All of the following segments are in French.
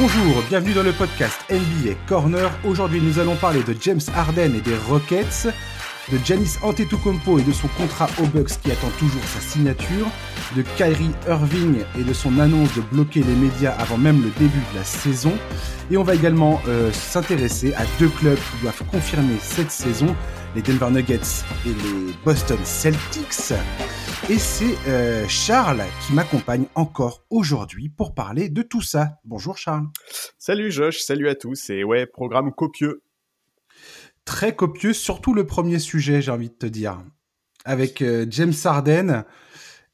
Bonjour, bienvenue dans le podcast NBA Corner. Aujourd'hui, nous allons parler de James Harden et des Rockets, de Giannis Antetokounmpo et de son contrat aux Bucks qui attend toujours sa signature, de Kyrie Irving et de son annonce de bloquer les médias avant même le début de la saison. Et on va également euh, s'intéresser à deux clubs qui doivent confirmer cette saison, les Denver Nuggets et les Boston Celtics. Et c'est euh, Charles qui m'accompagne encore aujourd'hui pour parler de tout ça. Bonjour Charles. Salut Josh, salut à tous. Et ouais, programme copieux. Très copieux, surtout le premier sujet, j'ai envie de te dire. Avec euh, James Harden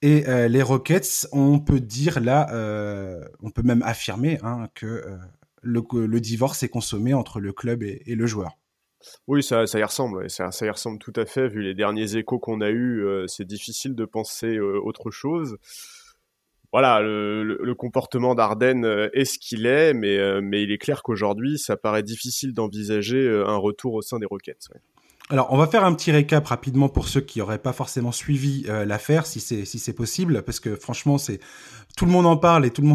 et euh, les Rockets, on peut dire là, on peut même affirmer hein, que le, divorce est consommé entre le club et le joueur. Oui, ça, y ressemble. Ça, ça, y ressemble tout à fait. Vu les derniers échos qu'on a eus, euh, c'est difficile de penser euh, autre chose. Voilà, le, comportement d'Arden euh, est ce qu'il est, mais, il est clair qu'aujourd'hui, ça paraît difficile d'envisager un retour au sein des Rockets. Alors, on va faire un petit récap rapidement pour ceux qui n'auraient pas forcément suivi l'affaire, si c'est si c'est possible, parce que franchement, c'est tout le monde en parle et tout le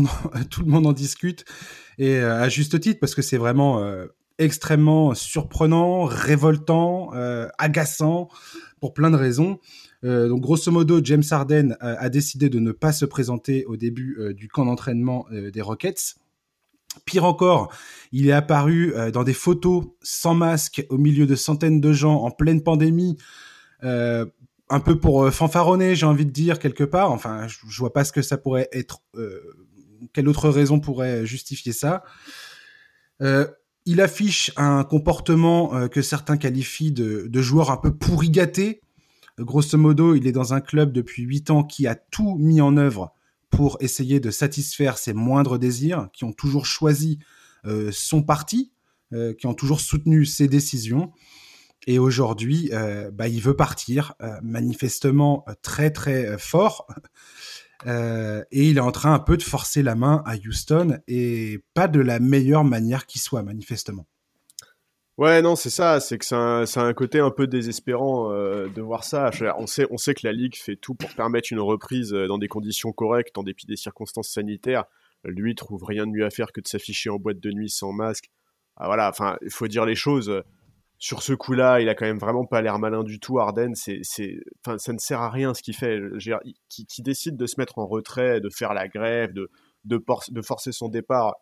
monde en discute, et à juste titre, parce que c'est vraiment extrêmement surprenant, révoltant, euh, agaçant pour plein de raisons. Euh, donc grosso modo, James Harden a, décidé de ne pas se présenter au début euh, du camp d'entraînement des Rockets. Pire encore, il est apparu dans des photos sans masque au milieu de centaines de gens en pleine pandémie, un peu pour fanfaronner, j'ai envie de dire quelque part. Enfin, je, je, vois pas ce que ça pourrait être. quelle autre raison pourrait justifier ça il affiche un comportement euh, que certains qualifient de, joueur un peu pourri gâté. Grosso modo, il est dans un club depuis 8 ans qui a tout mis en œuvre pour essayer de satisfaire ses moindres désirs, qui ont toujours choisi euh, son parti, euh, qui ont toujours soutenu ses décisions. Et aujourd'hui, bah, il veut partir, manifestement très très fort. Euh, et il est en train un peu de forcer la main à Houston et pas de la meilleure manière qui soit, manifestement. Ouais, non, c'est ça. C'est que c'est un, un, côté un peu désespérant euh, de voir ça. On sait, on sait que la Ligue fait tout pour permettre une reprise euh, dans des conditions correctes, en dépit des circonstances sanitaires. Lui trouve rien de mieux à faire que de s'afficher en boîte de nuit sans masque. Ah, voilà, enfin, il faut dire les choses sur ce coup-là, il a quand même vraiment pas l'air malin du tout. Arden, c'est, ça ne sert à rien ce qu'il fait. Qui, décide de se mettre en retrait, de faire la grève, de, forcer son départ,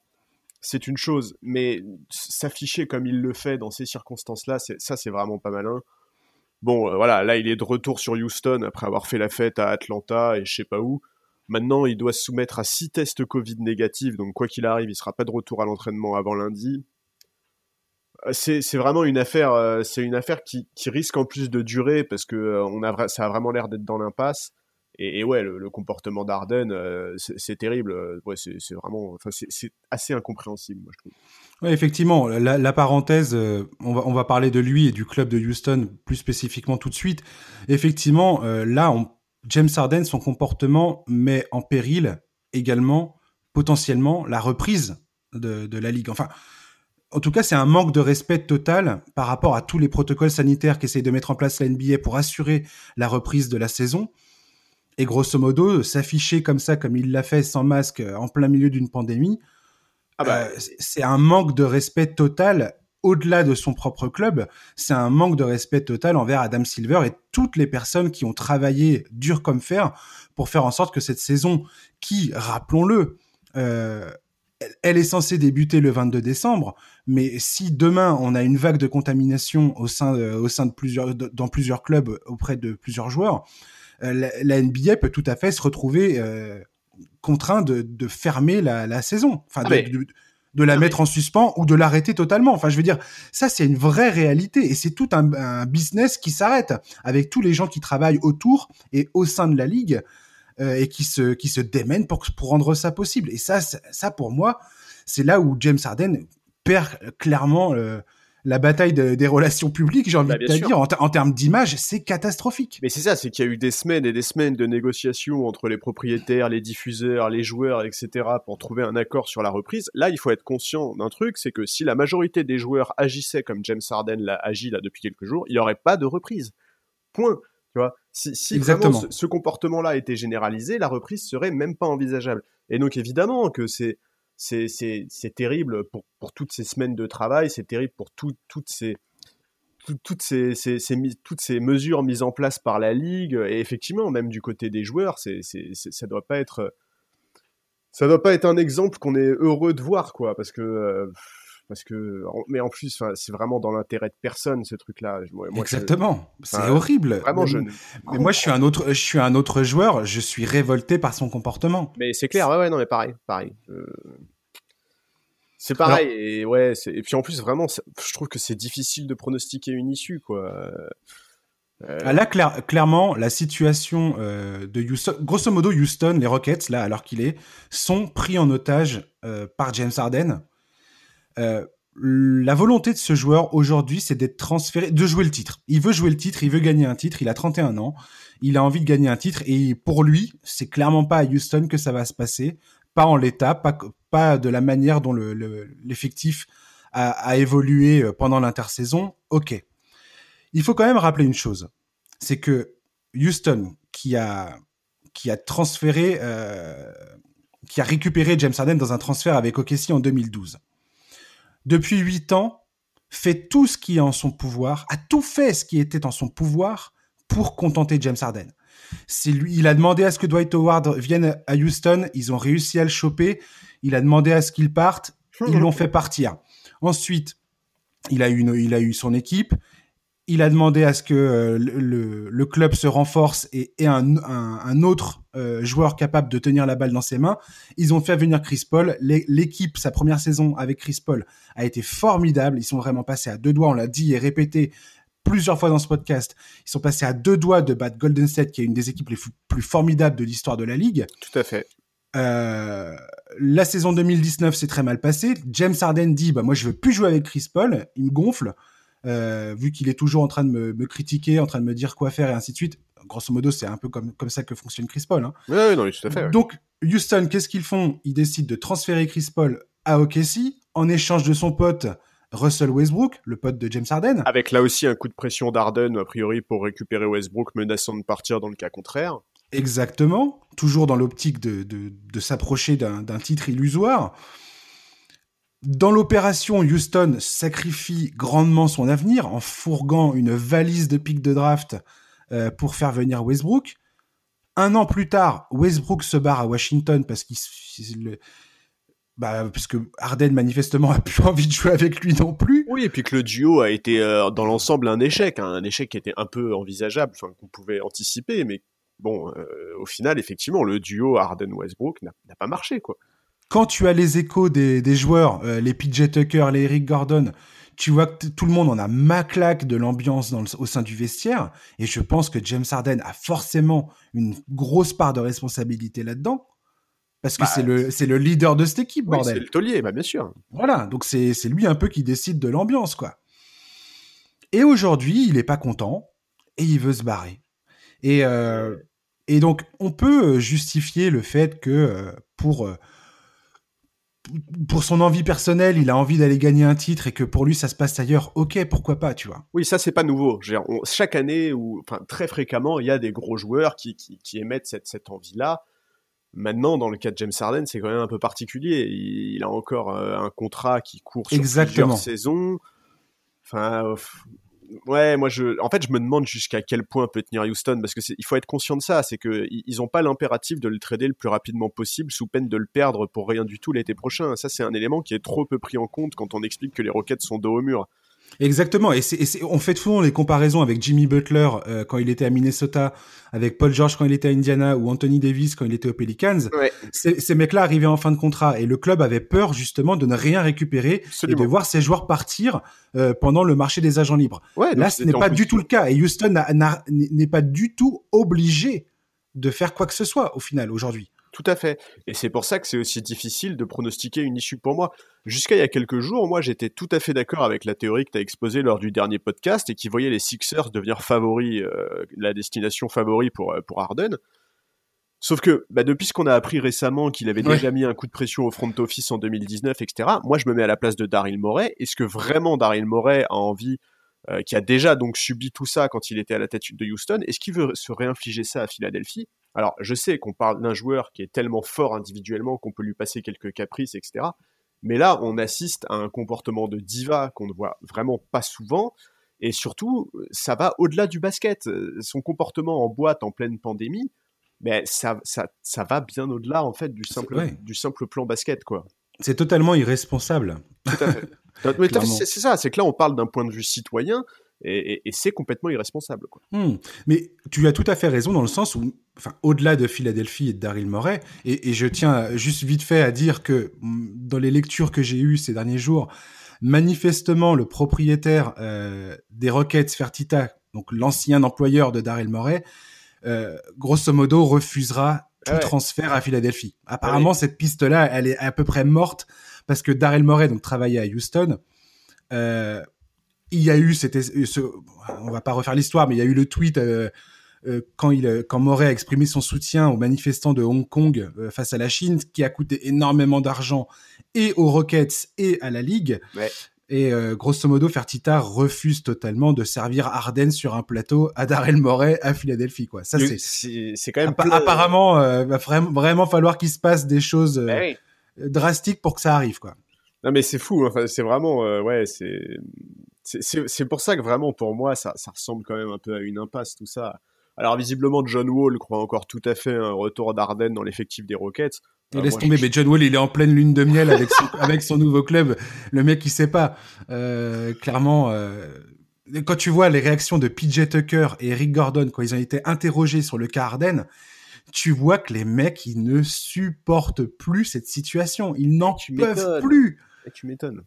c'est une chose. Mais s'afficher comme il le fait dans ces circonstances-là, ça, c'est vraiment pas malin. Bon, euh, voilà, là, il est de retour sur Houston après avoir fait la fête à Atlanta et je sais pas où. Maintenant, il doit se soumettre à six tests Covid négatifs, donc quoi qu'il arrive, il sera pas de retour à l'entraînement avant lundi. Euh, c'est vraiment une affaire, euh, c'est une affaire qui, risque en plus de durer parce que euh, on a, ça a vraiment l'air d'être dans l'impasse. Et, ouais, le, comportement d'Arden, c'est terrible. C'est vraiment, enfin, c'est assez incompréhensible, moi je trouve. Effectivement, la, parenthèse, on va, on va parler de lui et du club de Houston plus spécifiquement tout de suite. Effectivement, là, on, James Harden, son comportement met en péril également potentiellement la reprise de, de la ligue. Enfin, en tout cas, c'est un manque de respect total par rapport à tous les protocoles sanitaires qu'essaye de mettre en place la NBA pour assurer la reprise de la saison. Et grosso modo, s'afficher comme ça, comme il l'a fait sans masque en plein milieu d'une pandémie, ah bah. euh, c'est un manque de respect total au-delà de son propre club. C'est un manque de respect total envers Adam Silver et toutes les personnes qui ont travaillé dur comme fer pour faire en sorte que cette saison, qui, rappelons-le, euh, elle est censée débuter le 22 décembre, mais si demain on a une vague de contamination au sein, de, au sein de plusieurs, dans plusieurs clubs auprès de plusieurs joueurs, euh, la, NBA peut tout à fait se retrouver euh, contraint de, de, fermer la, la saison, enfin ah, de, de, la mettre en suspens ou de l'arrêter totalement. Enfin, je veux dire, ça c'est une vraie réalité et c'est tout un, un business qui s'arrête avec tous les gens qui travaillent autour et au sein de la ligue. Euh, et qui se qui se démènent pour pour rendre ça possible. Et ça, ça pour moi, c'est là où James Harden perd clairement euh, la bataille des relations publiques, j'ai envie bah, de te dire, en, termes d'image, c'est catastrophique. Mais c'est ça, c'est qu'il y a eu des semaines et des semaines de négociations entre les propriétaires, les diffuseurs, les joueurs, etc., pour trouver un accord sur la reprise. Là, il faut être conscient d'un truc, c'est que si la majorité des joueurs agissaient comme James Harden l'a agi là depuis quelques jours, il n'y aurait pas de reprise. Point. Tu vois? Si, si vraiment ce, comportement-là était généralisé, la reprise serait même pas envisageable. Et donc évidemment que c'est c'est terrible pour, pour toutes ces semaines de travail, c'est terrible pour toutes ces toutes ces, toutes ces mesures mises en place par la ligue. Et effectivement même du côté des joueurs, c'est, ça doit pas être ça doit pas être un exemple qu'on est heureux de voir quoi. Parce que euh, parce que mais en plus c'est vraiment dans l'intérêt de personne ce truc là exactement. C'est horrible. vraiment je mais moi je suis un autre je suis un autre joueur. Je suis révolté par son comportement. Mais c'est clair. Ouais ouais non mais pareil pareil. C'est pareil, et ouais, et puis en plus, vraiment, je trouve que c'est difficile de pronostiquer une issue, quoi. Euh... Ah, là, clairement, la situation euh, de Houston, grosso modo, Houston, les Rockets, là, alors qu'il est, sont pris en otage euh, par James Harden. Euh, la volonté de ce joueur aujourd'hui, c'est d'être transféré, de jouer le titre. Il veut jouer le titre, il veut gagner un titre, il a 31 ans, il a envie de gagner un titre, et pour lui, c'est clairement pas à Houston que ça va se passer pas en l'état, pas, pas de la manière dont l'effectif le, a, évolué euh, pendant l'intersaison. Ok. Il faut quand même rappeler une chose, c'est que Houston, qui a, qui a transféré, euh, qui a récupéré James Harden dans un transfert avec OKC en 2012, depuis huit ans, fait tout ce qui est en son pouvoir, a tout fait ce qui était en son pouvoir pour contenter James Harden. C'est lui, il a demandé à ce que Dwight Howard vienne à Houston. Ils ont réussi à le choper. Il a demandé à ce qu'il parte. Ils l'ont fait partir. Ensuite, il a eu, il a eu son équipe. Il a demandé à ce que euh, le, club se renforce et ait un, autre euh, joueur capable de tenir la balle dans ses mains. Ils ont fait venir Chris Paul. L'équipe, sa première saison avec Chris Paul, a été formidable. Ils sont vraiment passés à deux doigts. On l'a dit et répété plusieurs fois dans ce podcast. Ils sont passés à deux doigts de battre Golden State, qui est une des équipes les plus formidables de l'histoire de la ligue. Tout à fait. Euh, la saison 2019 s'est très mal passée. James Harden dit bah moi je veux plus jouer avec Chris Paul, il me gonfle euh, vu qu'il est toujours en train de me, critiquer, en train de me dire quoi faire et ainsi de suite. Grosso modo, c'est un peu comme comme ça que fonctionne Chris Paul. Hein. Oui, non, tout à fait. Donc Houston, qu'est-ce qu'ils font? Ils décident de transférer Chris Paul à OKC en échange de son pote Russell Westbrook, le pote de James Harden. Avec là aussi un coup de pression d'Harden, a priori, pour récupérer Westbrook, menaçant de partir dans le cas contraire. Exactement, toujours dans l'optique de, de, s'approcher d'un titre illusoire. Dans l'opération, Houston sacrifie grandement son avenir en fourguant une valise de pics de draft euh, pour faire venir Westbrook. Un an plus tard, Westbrook se barre à Washington parce qu'il bah, que Harden manifestement a plus envie de jouer avec lui non plus. Oui, et puis que le duo a été euh, dans l'ensemble un échec, hein, un échec qui était un peu envisageable, qu'on pouvait anticiper, mais bon, euh, au final, effectivement, le duo Harden-Westbrook n'a pas marché, quoi. Quand tu as les échos des, des joueurs, euh, les PJ Tucker, les Eric Gordon, tu vois que tout le monde en a maclaque de l'ambiance au sein du vestiaire, et je pense que James Harden a forcément une grosse part de responsabilité là-dedans. Parce que bah, c'est le c'est le leader de cette équipe, bordel. C'est le taulier, bah bien sûr. Voilà, donc c'est c'est lui un peu qui décide de l'ambiance, quoi. Et aujourd'hui, il est pas content et il veut se barrer. Et euh, et donc on peut justifier le fait que euh, pour euh, pour son envie personnelle, il a envie d'aller gagner un titre et que pour lui ça se passe ailleurs, ok, pourquoi pas, tu vois. Oui, ça c'est pas nouveau. chaque année ou enfin très fréquemment, il y a des gros joueurs qui, qui, qui émettent cette, cette envie-là. Maintenant, dans le cas de James Harden, c'est quand même un peu particulier. Il, a encore euh, un contrat qui court sur plusieurs saisons. Enfin, ouais, moi, je, en fait, je me demande jusqu'à quel point peut tenir Houston, parce que il faut être conscient de ça, c'est que ils n'ont pas l'impératif de le trader le plus rapidement possible, sous peine de le perdre pour rien du tout l'été prochain. Ça, c'est un élément qui est trop peu pris en compte quand on explique que les Rockets sont dos au mur. Exactement, et, c'est, on fait souvent les comparaisons avec Jimmy Butler euh, quand il était à Minnesota, avec Paul George quand il était à Indiana, ou Anthony Davis quand il était aux Pelicans. Ces, mecs-là arrivaient en fin de contrat, et le club avait peur justement de ne rien récupérer et de voir ses joueurs partir euh, pendant le marché des agents libres. Là, ce n'est pas du tout le cas, et Houston n'est pas du tout obligé de faire quoi que ce soit au final aujourd'hui. Tout à fait. Et c'est pour ça que c'est aussi difficile de pronostiquer une issue pour moi. Jusqu'à il y a quelques jours, moi, j'étais tout à fait d'accord avec la théorie que tu as exposée lors du dernier podcast et qui voyait les Sixers devenir favoris, euh, la destination favori pour, euh, pour Harden. Sauf que bah, depuis ce qu'on a appris récemment qu'il avait déjà mis un coup de pression au front office en 2019, etc., moi je me mets à la place de Daryl Morey. Est-ce que vraiment Daryl Morey a envie, euh, qui a déjà donc subi tout ça quand il était à la tête de Houston, est-ce qu'il veut se réinfliger ça à Philadelphie? Alors, je sais qu'on parle d'un joueur qui est tellement fort individuellement qu'on peut lui passer quelques caprices, etc. Mais là, on assiste à un comportement de diva qu'on ne voit vraiment pas souvent. Et surtout, ça va au-delà du basket. Son comportement en boîte en pleine pandémie, mais ça, ça, ça va bien au-delà en fait du simple, du simple plan basket, quoi. C'est totalement irresponsable. Tout à fait. c'est ça, c'est que là, on parle d'un point de vue citoyen. Et, c'est complètement irresponsable. Quoi. Hmm. Mais tu as tout à fait raison dans le sens où, enfin, au-delà de Philadelphie et de Daryl Morey, et, je tiens juste vite fait à dire que hmm, dans les lectures que j'ai eues ces derniers jours, manifestement le propriétaire euh, des Rockets Fertita, donc l'ancien employeur de Daryl Morey, euh, grosso modo refusera tout transfert à Philadelphie. Apparemment, cette piste-là, elle est à peu près morte parce que Daryl Morey donc travaillait à Houston. Euh, il y a eu c'était ce, on va pas refaire l'histoire, mais il y a eu le tweet euh, euh, quand il quand Morey a exprimé son soutien aux manifestants de Hong Kong euh, face à la Chine, qui a coûté énormément d'argent et aux Rockets et à la Ligue. Ouais. Et grosso modo, Fertita refuse totalement de servir Arden sur un plateau à Darrell Morey à Philadelphie. Quoi. Ça, c'est, c'est quand même. apparemment, va vraiment, falloir qu'il se passe des choses ben drastiques pour que ça arrive. Quoi. Non, mais c'est fou. Enfin, c'est vraiment. ouais, c'est c'est pour ça que vraiment, pour moi, ça, ça ressemble quand même un peu à une impasse, tout ça. Alors, visiblement, John Wall croit encore tout à fait un retour d'Arden dans l'effectif des Rockets. Et laisse tomber, mais John Wall, il est en pleine lune de miel avec son, avec son nouveau club. Le mec, il sait pas. Euh, clairement, euh, quand tu vois les réactions de PJ Tucker et Eric Gordon quand ils ont été interrogés sur le cas Arden, tu vois que les mecs, ils ne supportent plus cette situation. Ils n'en peuvent plus. Et tu m'étonnes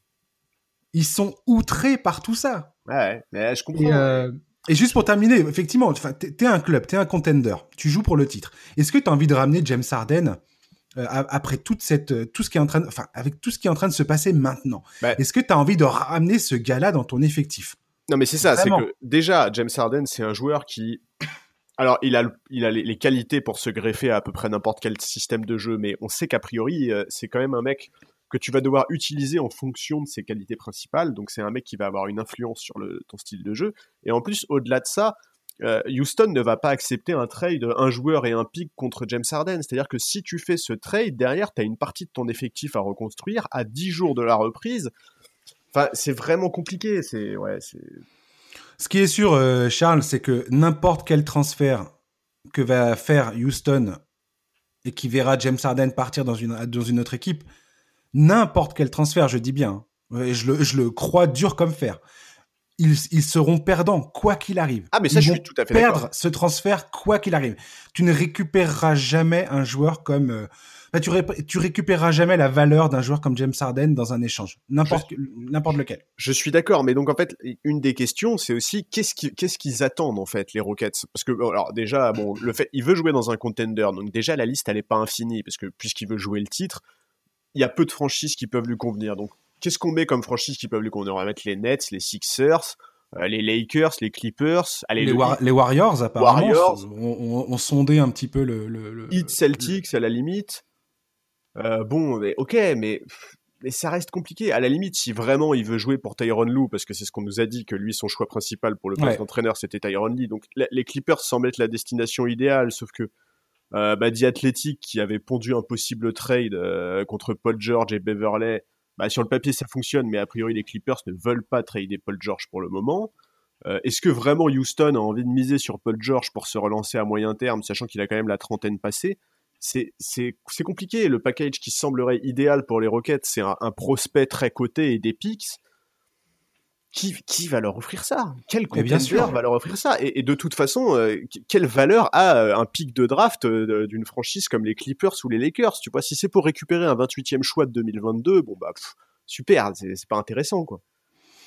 ils sont outrés par tout ça. Ouais, mais je comprends. Euh, et, juste pour terminer, effectivement, t'es un club, t'es un contender, tu joues pour le titre. Est-ce que t'as envie de ramener James Harden euh, après toute cette, euh, tout ce qui est en train, enfin, avec tout ce qui est en train de se passer maintenant? Bah Est-ce que t'as envie de ramener ce gars-là dans ton effectif? Non, mais c'est ça, c'est que déjà James Harden, c'est un joueur qui alors, il a, il a les, qualités pour se greffer à, à peu près n'importe quel système de jeu, mais on sait qu'a priori, c'est quand même un mec que tu vas devoir utiliser en fonction de ses qualités principales. Donc c'est un mec qui va avoir une influence sur ton style de jeu. Et en plus, au-delà de ça, euh, Houston ne va pas accepter un trade, un joueur et un pick contre James Harden. C'est-à-dire que si tu fais ce trade, derrière, tu as une partie de ton effectif à reconstruire à 10 jours de la reprise. Enfin, c'est vraiment compliqué. C'est ouais, Ce qui est sûr, euh, Charles, c'est que n'importe quel transfert que va faire Houston et qui verra James Harden partir dans une autre équipe, n'importe quel transfert, je dis bien, hein, je, le, je le crois dur comme fer, ils, ils seront perdants quoi qu'il arrive. Ah mais ça je suis tout à fait perdre ce transfert quoi qu'il arrive. Tu ne récupéreras jamais un joueur comme euh, tu, tu récupéreras jamais la valeur d'un joueur comme James Harden dans un échange, n'importe n'importe lequel. Je suis d'accord, mais donc en fait une des questions c'est aussi qu'est-ce qu'ils attendent en fait les Rockets? Parce que alors déjà bon le fait il veut jouer dans un contender donc déjà la liste elle est pas infinie parce que puisqu'il veut jouer le titre il y a peu de franchises qui peuvent lui convenir. Donc, qu'est-ce qu'on met comme franchise qui peuvent lui convenir? On va mettre les Nets, les Sixers, euh, les Lakers, les Clippers, allez, les, les, Warriors apparemment Warriors. On, sondait un petit peu le, le, Heat Celtics à la limite. Euh, bon, ok, mais mais ça reste compliqué. À la limite, si vraiment il veut jouer pour Tyron Lou, parce que c'est ce qu'on nous a dit que lui son choix principal pour le poste d'entraîneur c'était Tyron Lee. Donc les Clippers semblent être la destination idéale, sauf que euh, bah, The Athletic qui avait pondu un possible trade euh, contre Paul George et Beverley. Bah, sur le papier, ça fonctionne, mais a priori, les Clippers ne veulent pas trader Paul George pour le moment. Euh, est-ce que vraiment Houston a envie de miser sur Paul George pour se relancer à moyen terme, sachant qu'il a quand même la trentaine passée? C'est, compliqué. Le package qui semblerait idéal pour les Rockets, c'est un, un prospect très coté et des picks qui, qui va leur offrir ça? Quel sûr va leur offrir ça? Et, de toute façon, euh, quelle valeur a euh, un pic de draft euh, d'une franchise comme les Clippers ou les Lakers? Tu vois, si c'est pour récupérer un 28e choix de 2022, bon bah super, c'est pas intéressant quoi.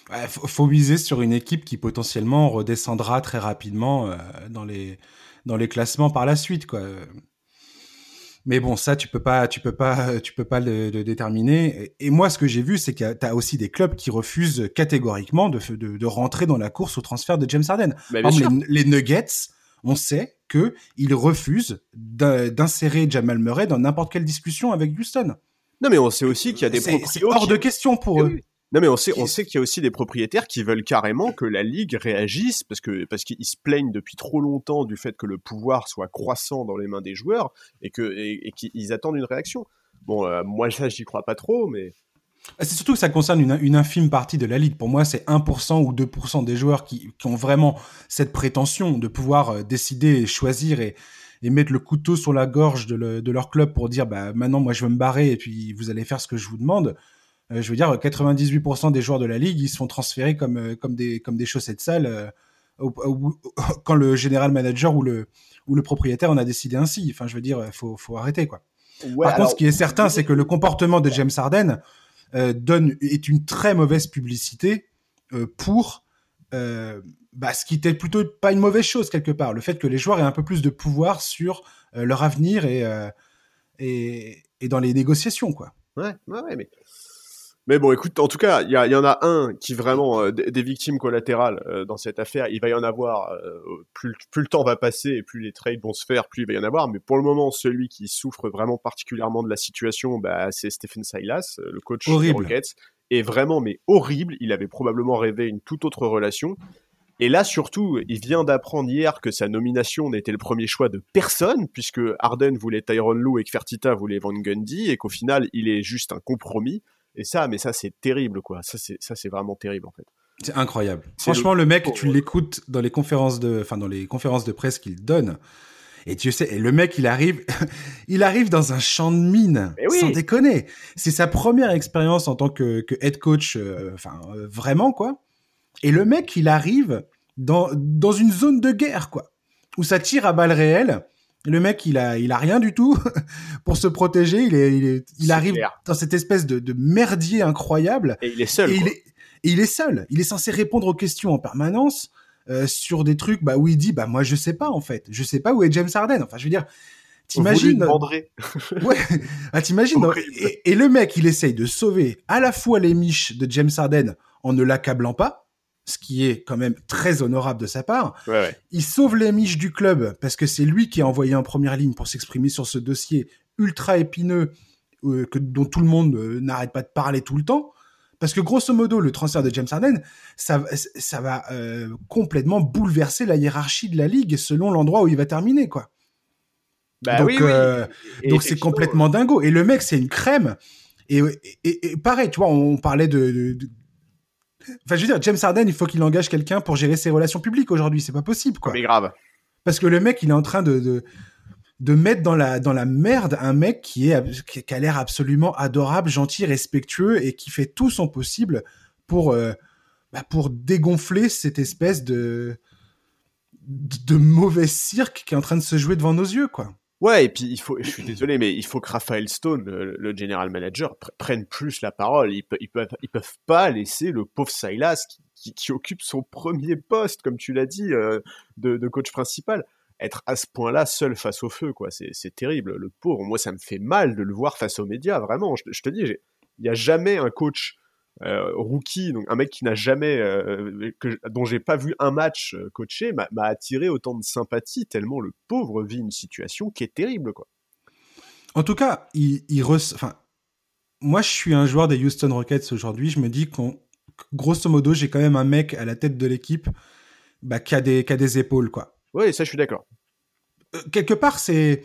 Ouais, faut, faut miser sur une équipe qui potentiellement redescendra très rapidement dans les dans les classements par la suite quoi. Mais bon, ça, tu peux pas, tu peux pas, tu peux pas le, déterminer. Et moi, ce que j'ai vu, c'est que tu as aussi des clubs qui refusent catégoriquement de, de, de, rentrer dans la course au transfert de James Harden. Par exemple, les, Nuggets, on sait que ils refusent d'insérer Jamal Murray dans n'importe quelle discussion avec Houston. Non, mais on sait aussi qu'il y a des C'est hors de question pour eux. Non mais on sait, on sait qu'il y a aussi des propriétaires qui veulent carrément que la ligue réagisse parce que parce qu'ils se plaignent depuis trop longtemps du fait que le pouvoir soit croissant dans les mains des joueurs et que et, qu'ils attendent une réaction. Bon, euh, moi ça j'y crois pas trop, mais ah, c'est surtout que ça concerne une, infime partie de la ligue. Pour moi, c'est 1% ou 2% des joueurs qui, ont vraiment cette prétention de pouvoir euh, décider et choisir et, mettre le couteau sur la gorge de, leur club pour dire bah maintenant moi je veux me barrer et puis vous allez faire ce que je vous demande. Euh, je veux dire, 98% des joueurs de la ligue, ils se font transférer comme, euh, comme, des, comme des chaussettes sales quand le général manager ou le, ou le propriétaire en a décidé ainsi. Enfin, je veux dire, il faut, faut arrêter quoi. Par contre, ce qui est certain, c'est que le comportement de James Harden, euh, donne est une très mauvaise publicité euh, pour euh, bah, ce qui était plutôt pas une mauvaise chose quelque part. Le fait que les joueurs aient un peu plus de pouvoir sur leur avenir et, et, et dans les négociations, quoi. Ouais, ouais, mais mais bon, écoute, en tout cas, il y, y, en a un qui vraiment euh, des victimes collatérales euh, dans cette affaire. Il va y en avoir. Euh, plus, plus, le temps va passer et plus les trades vont se faire, plus il va y en avoir. Mais pour le moment, celui qui souffre vraiment particulièrement de la situation, bah, c'est Stephen Silas, le coach des Rockets. Et vraiment, mais horrible. Il avait probablement rêvé une toute autre relation. Et là, surtout, il vient d'apprendre hier que sa nomination n'était le premier choix de personne, puisque Arden voulait Tyron Lue et que Fertitta voulait Van Gundy, et qu'au final, il est juste un compromis. Et ça, mais ça, c'est terrible, quoi. Ça, c'est, ça, c'est vraiment terrible, en fait. C'est incroyable. Franchement, le, mec, tu l'écoutes dans les conférences de, enfin, dans les conférences de presse qu'il donne. Et tu sais, et le mec, il arrive, il arrive dans un champ de mine, sans déconner. C'est sa première expérience en tant que, que head coach, euh, enfin, euh, vraiment, quoi. Et le mec, il arrive dans, dans une zone de guerre, quoi, où ça tire à balles réelles le mec, il a, il a rien du tout pour se protéger. Il est, il, est, il arrive dans cette espèce de, de, merdier incroyable. Et il est seul. Et il est, il est seul. Il est censé répondre aux questions en permanence euh, sur des trucs bah, où il dit bah moi je sais pas en fait. Je sais pas où est James Harden. Enfin je veux dire, t'imagines. ouais. Ah, t'imagines. et, et, le mec, il essaye de sauver à la fois les miches de James Harden en ne l'accablant pas ce qui est quand même très honorable de sa part. Il sauve les miches du club parce que c'est lui qui a envoyé en première ligne pour s'exprimer sur ce dossier ultra épineux euh, que, dont tout le monde euh, n'arrête pas de parler tout le temps. Parce que grosso modo, le transfert de James Harden, ça, ça va euh, complètement bouleverser la hiérarchie de la ligue selon l'endroit où il va terminer, quoi. Bah donc, donc c'est complètement dingo. Et le mec, c'est une crème. Et, et, pareil, tu vois, on parlait de, Enfin, je veux dire, James Harden, il faut qu'il engage quelqu'un pour gérer ses relations publiques aujourd'hui. C'est pas possible, quoi. Mais grave. Parce que le mec, il est en train de, de, mettre dans la, dans la merde un mec qui, est, qui a l'air absolument adorable, gentil, respectueux et qui fait tout son possible pour, euh, bah, pour dégonfler cette espèce de, de mauvais cirque qui est en train de se jouer devant nos yeux, quoi. Ouais, et puis il faut, je suis désolé, mais il faut que Raphaël Stone, le, general manager, prenne plus la parole. Ils, ils, peuvent, ils peuvent pas laisser le pauvre Silas qui, occupe son premier poste, comme tu l'as dit, euh, de, coach principal, être à ce point-là seul face au feu, quoi. C'est terrible. Le pauvre, moi, ça me fait mal de le voir face aux médias, vraiment. Je, je te dis, il n'y a jamais un coach rookie, donc un mec qui n'a jamais, euh, que, dont j'ai pas vu un match euh, coaché, m'a attiré autant de sympathie tellement le pauvre vit une situation qui est terrible, quoi. En tout cas, il, il enfin, moi je suis un joueur des Houston Rockets aujourd'hui, je me dis qu'on, grosso modo, j'ai quand même un mec à la tête de l'équipe bah, qui, a des, qui a des épaules, quoi. Oui, ça je suis d'accord. quelque part, c'est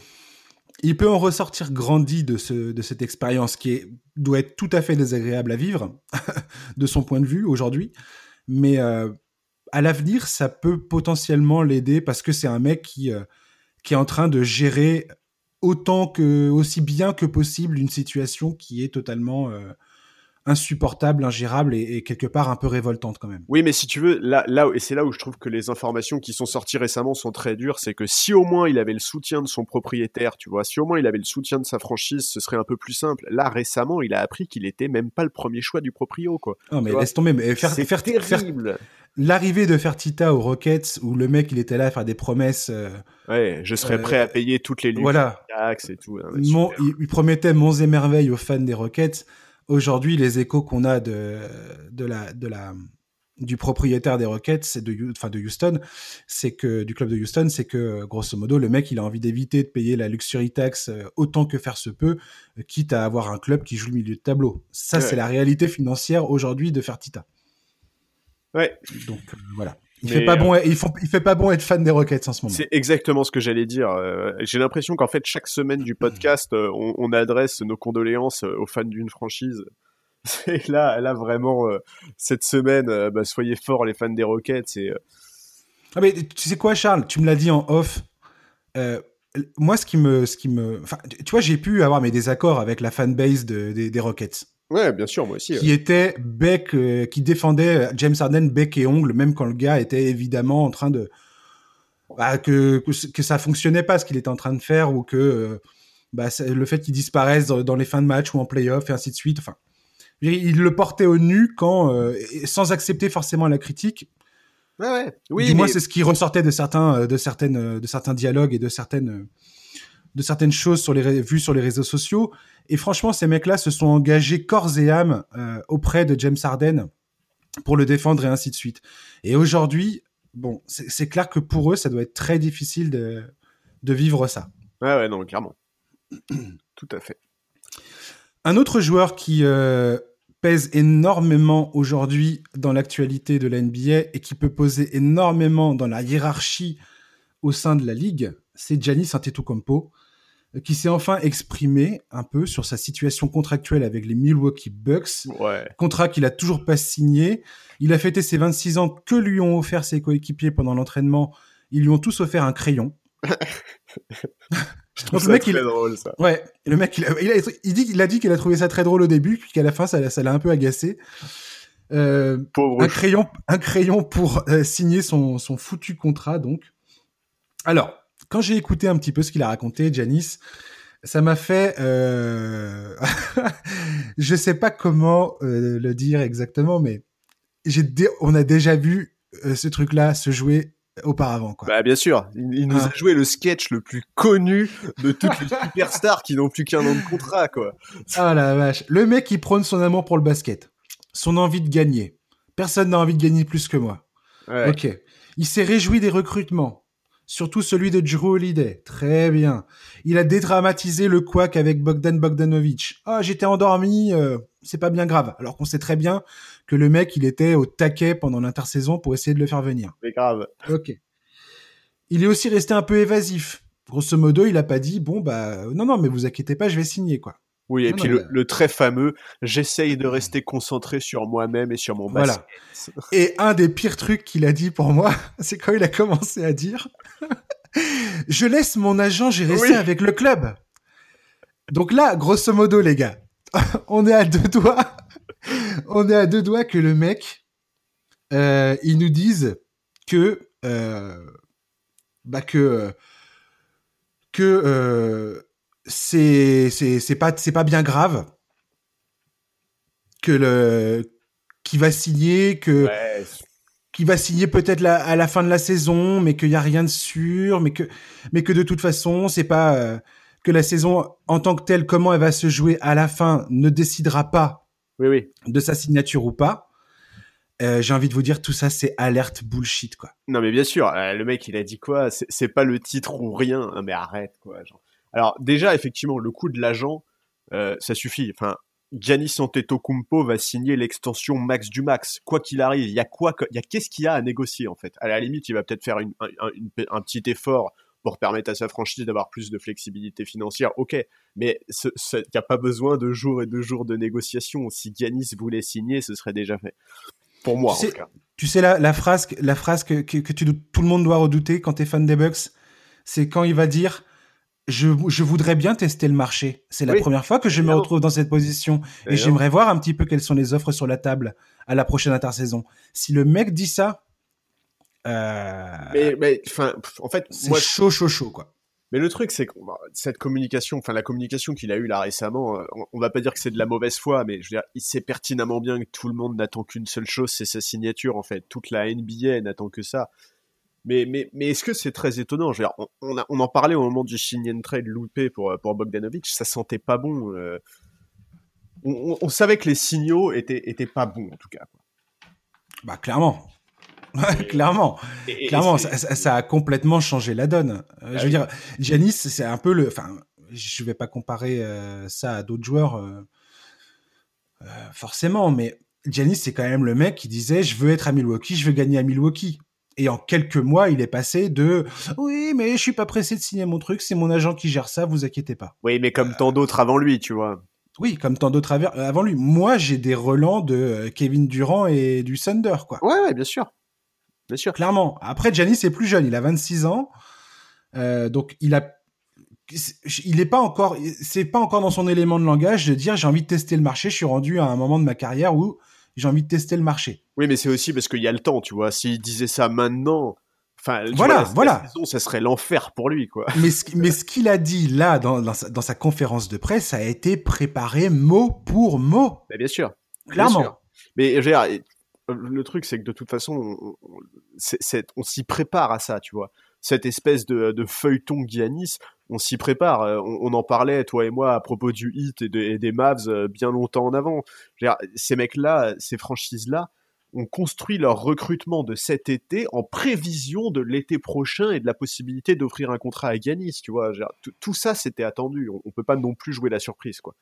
il peut en ressortir grandi de, ce, de cette expérience qui doit être tout à fait désagréable à vivre, de son point de vue aujourd'hui. Mais euh, à l'avenir, ça peut potentiellement l'aider parce que c'est un mec qui, euh, qui est en train de gérer autant que, aussi bien que possible une situation qui est totalement euh, insupportable, ingérable et, quelque part un peu révoltante quand même. Oui, mais si tu veux, là, là et c'est là où je trouve que les informations qui sont sorties récemment sont très dures, c'est que si au moins il avait le soutien de son propriétaire, tu vois, si au moins il avait le soutien de sa franchise, ce serait un peu plus simple. Là, récemment, il a appris qu'il était même pas le premier choix du proprio, quoi. Non, mais laisse tomber, mais faire, faire, terrible. L'arrivée de Fertita aux Rockets, où le mec il était là à faire des promesses. Euh, ouais, je serais prêt à euh, payer toutes les luttes, voilà. et tout. Hein, il, il, promettait monts et merveilles aux fans des Rockets aujourd'hui, les échos qu'on a de, de, la, de, la, du propriétaire des Rockets, de, enfin de Houston, c'est que du club de Houston, c'est que grosso modo le mec il a envie d'éviter de payer la luxury tax euh, autant que faire se peut, euh, quitte à avoir un club qui joue le milieu de tableau. Ça c'est la réalité financière aujourd'hui de Fertita. Ouais. Donc euh, voilà. Il fait pas bon, il, il, fait pas bon être fan des Rockets en ce moment. C'est exactement ce que j'allais dire. J'ai l'impression qu'en fait chaque semaine du podcast, on, on, adresse nos condoléances aux fans d'une franchise. Et là, là vraiment, euh, cette semaine, euh, bah, soyez forts les fans des Rockets. Et, euh, ah mais tu sais quoi, Charles? Tu me l'as dit en off. moi, ce qui me, ce qui me, tu vois, j'ai pu avoir mes désaccords avec la fanbase de, des Rockets. Ouais, bien sûr, moi aussi. Qui était bec, qui défendait James Harden bec et ongle, même quand le gars était évidemment en train de, bah, que, que, ça fonctionnait pas ce qu'il était en train de faire ou que bah, le fait qu'il disparaisse dans, dans, les fins de match ou en playoff et ainsi de suite. Enfin, il le portait au nu quand, euh, sans accepter forcément la critique. Ouais, ouais. Oui, du moins, c'est ce qui ressortait de certains, euh, de certaines, euh, de certains dialogues et de certaines, de certaines choses sur les vues sur les réseaux sociaux. Et franchement, ces mecs-là se sont engagés corps et âme auprès de James Harden pour le défendre et ainsi de suite. Et aujourd'hui, bon, c'est clair que pour eux, ça doit être très difficile de, de vivre ça. Ouais, ouais, non, clairement. Tout à fait. Un autre joueur qui euh, pèse énormément aujourd'hui dans l'actualité de la NBA et qui peut poser énormément dans la hiérarchie au sein de la ligue, c'est Giannis Antetokounmpo, qui s'est enfin exprimé un peu sur sa situation contractuelle avec les Milwaukee Bucks, contrat qu'il a toujours pas signé. Il a fêté ses 26 ans que lui ont offert ses coéquipiers pendant l'entraînement. Ils lui ont tous offert un crayon. Je trouve ça mec, très drôle, ça. Ouais, le mec, il a, il a, il dit, il a dit qu'il a trouvé ça très drôle au début, puis qu'à la fin, ça, ça l'a un peu agacé. Euh, Pauvre un crayon, un crayon pour euh, signer son, son foutu contrat, donc. Alors, quand j'ai écouté un petit peu ce qu'il a raconté, Janice, ça m'a fait, euh... je sais pas comment euh, le dire exactement, mais j'ai, on a déjà vu euh, ce truc-là se jouer auparavant. Quoi. Bah bien sûr, il, nous a ah. joué le sketch le plus connu de toutes les superstars qui n'ont plus qu'un an de contrat, quoi. Ah la vache, le mec qui prône son amour pour le basket, son envie de gagner. Personne n'a envie de gagner plus que moi. Ok. Il s'est réjoui des recrutements, surtout celui de Drew Holiday. Très bien. Il a dédramatisé le quack avec Bogdan Bogdanovic. Ah, j'étais endormi, euh, c'est pas bien grave. Alors qu'on sait très bien que le mec, il était au taquet pendant l'intersaison pour essayer de le faire venir. C'est grave. Ok. Il est aussi resté un peu évasif. Grosso modo, il a pas dit bon bah non non mais vous inquiétez pas, je vais signer quoi. Oui, et puis le, très fameux j'essaye de rester concentré sur moi-même et sur mon basket. Voilà. et un des pires trucs qu'il a dit pour moi, c'est quand il a commencé à dire je laisse mon agent gérer ça avec le club. Donc là, grosso modo les gars, on est à deux doigts on est à deux doigts que le mec, euh, ils nous disent que, euh, bah que, que euh, c'est c'est pas c'est pas bien grave que le qui va signer que qui va signer peut-être à la fin de la saison mais qu'il y a rien de sûr mais que mais que de toute façon c'est pas que la saison en tant que telle comment elle va se jouer à la fin ne décidera pas oui, oui. de sa signature ou pas. Euh, j'ai envie de vous dire, tout ça, c'est alerte bullshit, quoi. Non, mais bien sûr, euh, le mec, il a dit quoi? C'est pas le titre ou rien. mais arrête, quoi. Alors, déjà, effectivement, le coup de l'agent, euh, ça suffit. Enfin, Giannis Antetokounmpo va signer l'extension max du max. Quoi qu'il arrive, il y a quoi Il y a qu'est-ce qu'il y a à négocier, en fait À la limite, il va peut-être faire un petit effort pour permettre à sa franchise d'avoir plus de flexibilité financière, ok. Mais il n'y a pas besoin de jours et de jours de négociation. Si Giannis voulait signer, ce serait déjà fait. Pour moi, tu sais, en tout cas. Tu sais, la, la phrase, la phrase que, que, que tout le monde doit redouter quand tu es fan des Bucks, c'est quand il va dire je, je, voudrais bien tester le marché. C'est la première fois que je me retrouve dans cette position et j'aimerais voir un petit peu quelles sont les offres sur la table à la prochaine intersaison. Si le mec dit ça, euh, mais, en fait, c'est chaud, chaud, chaud, quoi. Mais le truc, c'est que cette communication, enfin la communication qu'il a eue là récemment, euh, on, va pas dire que c'est de la mauvaise foi, mais je veux dire, il sait pertinemment bien que tout le monde n'attend qu'une seule chose, c'est sa signature en fait. Toute la NBA n'attend que ça. Mais, mais, mais est-ce que c'est très étonnant? Je veux dire, on, on, en parlait au moment du sign trade loupé pour, pour Bogdanovic, ça sentait pas bon. Euh. on, on, savait que les signaux étaient, étaient pas bons en tout cas. Bah clairement. clairement, clairement, ça, a complètement changé la donne. Euh, bah je veux dire, Giannis, c'est un peu le. Enfin, je vais pas comparer euh, ça à d'autres joueurs, euh, forcément, mais Giannis, c'est quand même le mec qui disait je veux être à Milwaukee, je veux gagner à Milwaukee. Et en quelques mois, il est passé de oui, mais je suis pas pressé de signer mon truc, c'est mon agent qui gère ça, vous inquiétez pas. Oui, mais comme tant d'autres avant lui, tu vois. Oui, comme tant d'autres avant lui. Moi, j'ai des relents de Kevin Durant et du Thunder, quoi. Ouais, ouais, bien sûr. Bien sûr. Clairement. Après, Giannis est plus jeune, il a 26 ans. Euh, donc, il a il est pas encore, c'est pas encore dans son élément de langage de dire j'ai envie de tester le marché. Je suis rendu à un moment de ma carrière où j'ai envie de tester le marché. Oui, mais c'est aussi parce qu'il y a le temps, tu vois. S'il disait ça maintenant, enfin, voilà, voilà, ça serait l'enfer pour lui, quoi. Mais ce, mais ce qu'il a dit là dans, dans, sa, conférence de presse a été préparé mot pour mot. Bien sûr, clairement. Mais j'ai le truc, c'est que de toute façon, on, s'y prépare à ça, tu vois. Cette espèce de, feuilleton Giannis, on s'y prépare. Euh, on, en parlait, toi et moi, à propos du hit et, des Mavs euh, bien longtemps en avant. ces mecs-là, ces franchises-là, ont construit leur recrutement de cet été en prévision de l'été prochain et de la possibilité d'offrir un contrat à Giannis, tu vois. Tout ça, c'était attendu. On, on peut pas non plus jouer la surprise, quoi.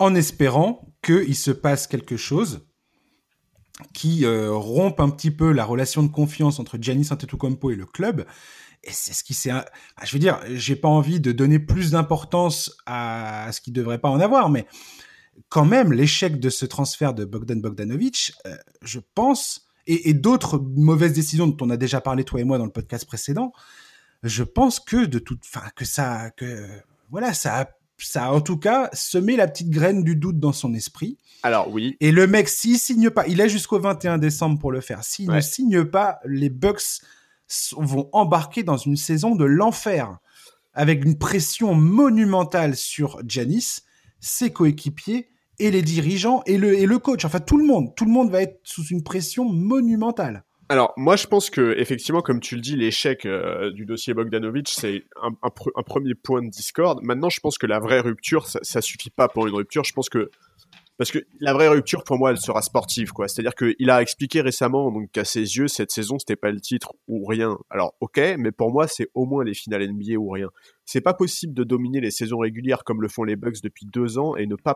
En espérant qu'il se passe quelque chose qui euh, rompt un petit peu la relation de confiance entre Giannis Antetokounmpo et le club. Et c'est ce qui s'est. Je veux dire, j'ai pas envie de donner plus d'importance à, ce qui devrait pas en avoir, mais quand même, l'échec de ce transfert de Bogdan Bogdanovic, euh, je pense, et, et d'autres mauvaises décisions dont on a déjà parlé toi et moi dans le podcast précédent, je pense que de toute, enfin, que ça, que voilà, ça a ça a en tout cas semé la petite graine du doute dans son esprit. Alors oui. Et le mec, s'il signe pas, il est jusqu'au 21 décembre pour le faire. S'il ne signe pas, les Bucks vont embarquer dans une saison de l'enfer avec une pression monumentale sur Janis, ses coéquipiers et les dirigeants et le, et le coach. Enfin, tout le monde. Tout le monde va être sous une pression monumentale. Alors, moi, je pense que effectivement, comme tu le dis, l'échec euh, du dossier Bogdanovic, c'est un, premier point de discorde. Maintenant, je pense que la vraie rupture, ça, ça suffit pas pour une rupture. Je pense que parce que la vraie rupture pour moi, elle sera sportive, quoi. C'est-à-dire qu'il a expliqué récemment, donc qu'à ses yeux, cette saison, c'était pas le titre ou rien. Alors, ok, mais pour moi, c'est au moins les finales NBA ou rien. C'est pas possible de dominer les saisons régulières comme le font les Bucks depuis deux ans et ne pas,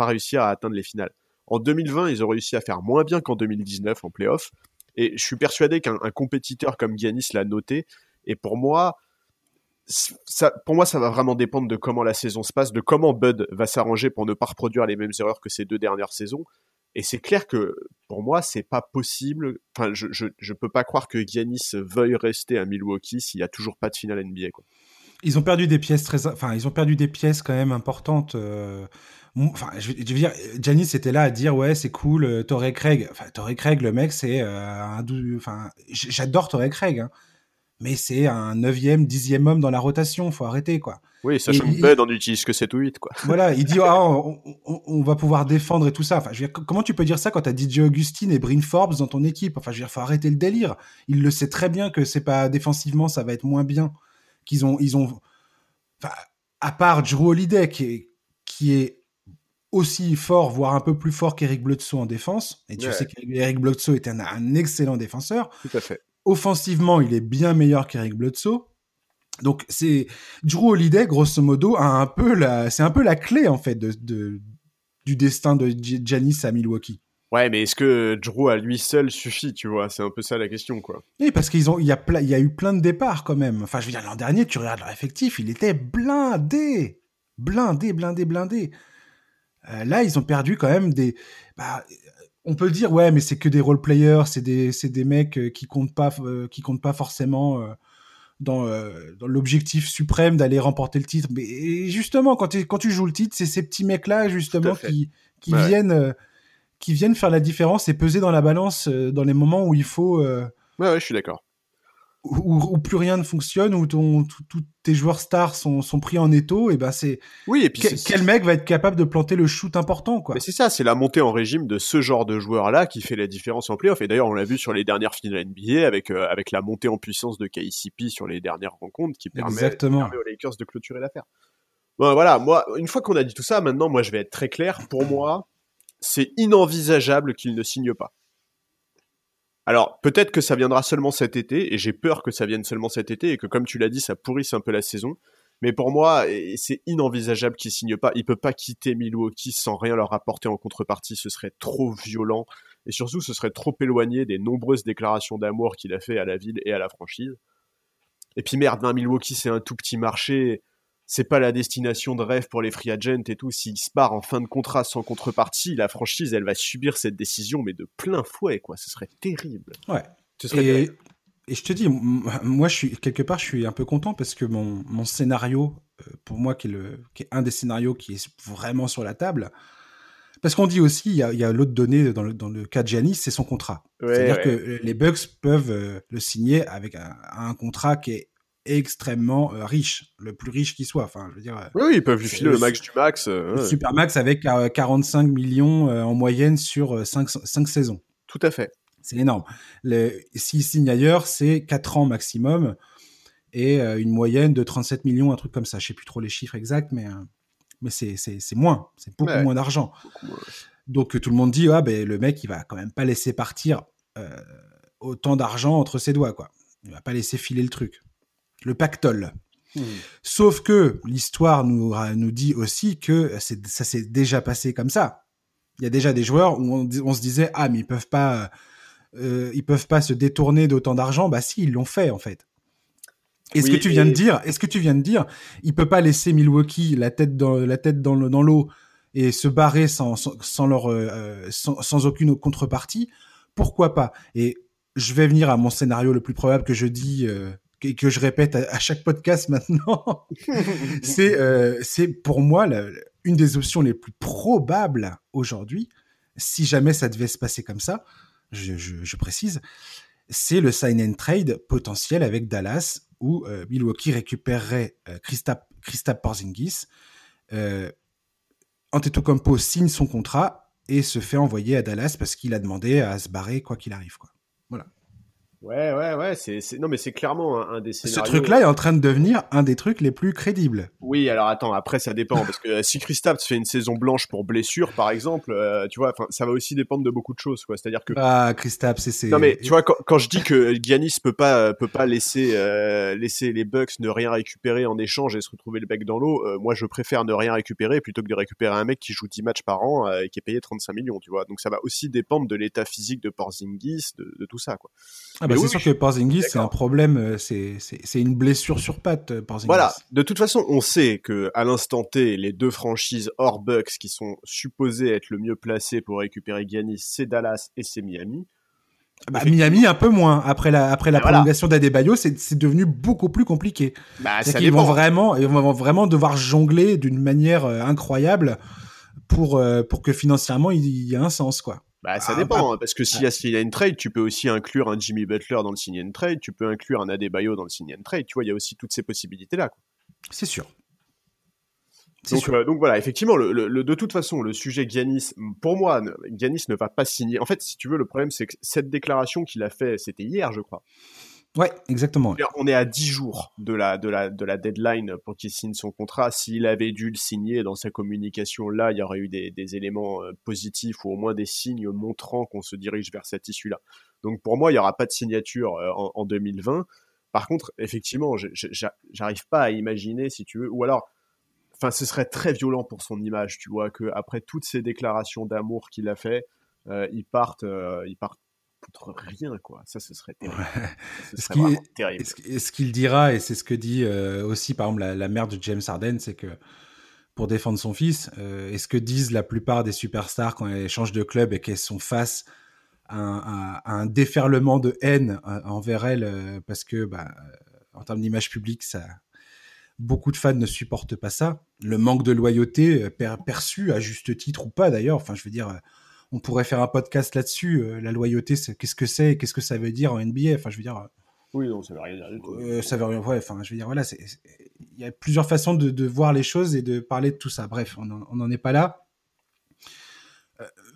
réussir à atteindre les finales. En 2020, ils ont réussi à faire moins bien qu'en 2019 en playoff. Et je suis persuadé qu'un compétiteur comme Giannis l'a noté. Et pour moi, pour moi, ça va vraiment dépendre de comment la saison se passe, de comment Bud va s'arranger pour ne pas reproduire les mêmes erreurs que ces deux dernières saisons. Et c'est clair que pour moi, c'est pas possible. Enfin, je, je, peux pas croire que Giannis veuille rester à Milwaukee s'il y a toujours pas de finale NBA. Ils ont perdu des pièces très, enfin, ils ont perdu des pièces quand même importantes. Euh, enfin, je, veux dire, était là à dire ouais, c'est cool, euh, Torrey Craig. Enfin, Torrey Craig, le mec, c'est euh, un, enfin, j'adore Torrey Craig, hein, mais c'est un neuvième, dixième homme dans la rotation. Faut arrêter, quoi. Oui, sachant que Bud en utilise que 7 ou 8, quoi. Voilà, il dit, ah, on, va pouvoir défendre et tout ça. Enfin, je veux dire, comment tu peux dire ça quand t'as DJ Augustine et Bryn Forbes dans ton équipe? Enfin, je veux dire, faut arrêter le délire. Il le sait très bien que c'est pas défensivement, ça va être moins bien. Qu'ils ont, ils ont, enfin, à part Drew Holiday, qui est, qui est aussi fort, voire un peu plus fort qu'Eric Bledsoe en défense. Et tu sais qu'Eric Bledsoe est un, excellent défenseur. Tout à fait. Offensivement, il est bien meilleur qu'Eric Bledsoe. Donc c'est Drew Holiday, grosso modo, a un peu la, c'est un peu la clé en fait de, du destin de Janis à Milwaukee. Ouais, mais est-ce que Drew à lui seul suffit, tu vois? C'est un peu ça la question, quoi. Oui, parce qu'ils ont, il y a il y a eu plein de départs quand même. Enfin, je veux dire, l'an dernier, tu regardes leur effectif, il était blindé, blindé, blindé, blindé. Euh, là, ils ont perdu quand même des. Bah, on peut dire ouais, mais c'est que des role players, c'est des, c'est des mecs euh, qui comptent pas, euh, qui comptent pas forcément dans, dans l'objectif suprême d'aller remporter le titre. Mais justement, quand, quand tu joues le titre, c'est ces petits mecs-là justement qui, qui viennent, qui viennent faire la différence et peser dans la balance dans les moments où il faut. Ouais, ouais, je suis d'accord où, plus rien ne fonctionne, où tous tes joueurs stars sont, sont pris en étau, et ben c'est. Oui, et puis quel mec va être capable de planter le shoot important, quoi? Mais c'est ça, c'est la montée en régime de ce genre de joueurs-là qui fait la différence en playoff. Et d'ailleurs, on l'a vu sur les dernières finales NBA avec euh, avec la montée en puissance de KCP sur les dernières rencontres qui permet, Exactement. aux Lakers de clôturer l'affaire. Bon, voilà, moi, une fois qu'on a dit tout ça, maintenant, moi, je vais être très clair. Pour moi, c'est inenvisageable qu'il ne signe pas. Alors, peut-être que ça viendra seulement cet été, et j'ai peur que ça vienne seulement cet été, et que comme tu l'as dit, ça pourrisse un peu la saison. Mais pour moi, c'est inenvisageable qu'il signe pas. Il peut pas quitter Milwaukee sans rien leur apporter en contrepartie. Ce serait trop violent. Et surtout, ce serait trop éloigné des nombreuses déclarations d'amour qu'il a fait à la ville et à la franchise. Et puis merde, Milwaukee, c'est un tout petit marché. C'est pas la destination de rêve pour les free agents et tout. S'il se part en fin de contrat sans contrepartie, la franchise, elle va subir cette décision, mais de plein fouet, quoi. Ce serait terrible. Ouais. Ce serait et, et je te dis, moi, je suis quelque part, je suis un peu content parce que mon, mon scénario, euh, pour moi, qui est, le, qui est un des scénarios qui est vraiment sur la table, parce qu'on dit aussi, il y a, a l'autre donnée dans le, dans le cas de Giannis, c'est son contrat. C'est-à-dire que les Bucks peuvent euh, le signer avec un, un, contrat qui est extrêmement euh, riche, le plus riche qui soit. Enfin, je veux dire. Euh, oui, ils peuvent lui filer le, max du max. le super max avec 45 millions en moyenne sur 5, 5 saisons. Tout à fait. C'est énorme. S'il signe ailleurs, c'est 4 ans maximum et une moyenne de 37 millions, un truc comme ça. Je sais plus trop les chiffres exacts, mais mais c'est moins, c'est beaucoup moins d'argent. Donc tout le monde dit, ah, ben, le mec, il va quand même pas laisser partir euh, autant d'argent entre ses doigts, quoi. Il va pas laisser filer le truc. Le pactole. Hmm. Sauf que l'histoire nous, nous dit aussi que ça s'est déjà passé comme ça. Il y a déjà des joueurs où on, se disait, ah, mais ils peuvent pas, euh, ils peuvent pas se détourner d'autant d'argent. Bah si, ils l'ont fait, en fait. Et ce que tu viens de dire, est-ce que tu viens de dire, il peut pas laisser Milwaukee la tête dans la tête dans l'eau et se barrer sans sans, leur euh, sans, aucune contrepartie? Pourquoi pas? Et je vais venir à mon scénario le plus probable que je dis euh, et que je répète à, chaque podcast maintenant. c'est euh, c'est pour moi une des options les plus probables aujourd'hui, si jamais ça devait se passer comme ça. Je, je, je précise, c'est le sign and trade potentiel avec Dallas où euh, Milwaukee récupérerait euh, Christa, Porzingis. Euh, Antetokounmpo signe son contrat et se fait envoyer à Dallas parce qu'il a demandé à se barrer quoi qu'il arrive. Quoi. Voilà. Ouais, ouais, ouais. C'est, non, mais c'est clairement un, des scénarios. Ce truc-là est en train de devenir un des trucs les plus crédibles. Oui, alors attends, après ça dépend parce que euh, si Kristaps fait une saison blanche pour blessure, par exemple, euh, tu vois, ça va aussi dépendre de beaucoup de choses, quoi. C'est-à-dire que. Ah, Kristaps, c'est. Non, mais tu vois, quand, je dis que Giannis peut pas, peut pas laisser, euh, laisser les Bucks ne rien récupérer en échange et se retrouver le bec dans l'eau, moi je préfère ne rien récupérer plutôt que de récupérer un mec qui joue 10 matchs par an et qui est payé 35 millions, tu vois. Donc ça va aussi dépendre de l'état physique de Porzingis, de, de tout ça, quoi. Ah, bah, c'est sûr que Porzingis c'est un problème, euh, c'est une blessure sur patte, euh, Porzingis. Voilà, de toute façon, on sait que à l'instant T, les deux franchises hors Bucks qui sont supposées être le mieux placées pour récupérer Giannis, c'est Dallas et c'est Miami. Ah bah, Miami un peu moins. Après la, après la prolongation d'Adebayo, c'est devenu beaucoup plus compliqué. Bah, ils vont vraiment, ils vont vraiment devoir jongler d'une manière euh, incroyable pour, pour que financièrement il y ait un sens, quoi. Bah, ça ah, dépend, bah, hein, parce que s'il y a sign and trade, tu peux aussi inclure un Jimmy Butler dans le sign and trade, tu peux inclure un Adebayo dans le sign and trade, tu vois, il y a aussi toutes ces possibilités-là. C'est sûr. Donc, sûr. Euh, donc voilà, effectivement, le, de toute façon, le sujet Giannis, pour moi, Giannis ne va pas signer. En fait, si tu veux, le problème, c'est que cette déclaration qu'il a fait, c'était hier, je crois. Ouais, exactement. On est à 10 jours de la, de la, de la deadline pour qu'il signe son contrat. S'il avait dû le signer dans sa communication là, il y aurait eu des, des éléments euh, positifs ou au moins des signes montrant qu'on se dirige vers cette issue-là. Donc pour moi, il n'y aura pas de signature euh, en, en 2020. Par contre, effectivement, j'arrive pas à imaginer, si tu veux, ou alors, enfin, ce serait très violent pour son image, tu vois, que après toutes ces déclarations d'amour qu'il a fait, euh, il parte, euh, il parte contre rien, quoi. Ça, ce serait terrible. Ce serait vraiment terrible. Ce qu'il dira, et c'est ce que dit euh, aussi, par exemple, la, mère de James Harden, c'est que pour défendre son fils, euh, et ce que disent la plupart des superstars quand elles changent de club et qu'elles sont face à un, déferlement de haine euh, envers elles, parce que, bah, en termes d'image publique, ça, beaucoup de fans ne supportent pas ça. Le manque de loyauté perçu, à juste titre ou pas d'ailleurs, enfin, je veux dire on pourrait faire un podcast là-dessus. Euh, la loyauté, qu'est-ce que c'est Qu'est-ce que ça veut dire en NBA Enfin, je veux dire. Euh, oui, non, ça veut rien dire du tout. Euh, ça veut rien. Ouais, enfin, je veux dire, voilà, il y a plusieurs façons de, voir les choses et de parler de tout ça. Bref, on n'en est pas là.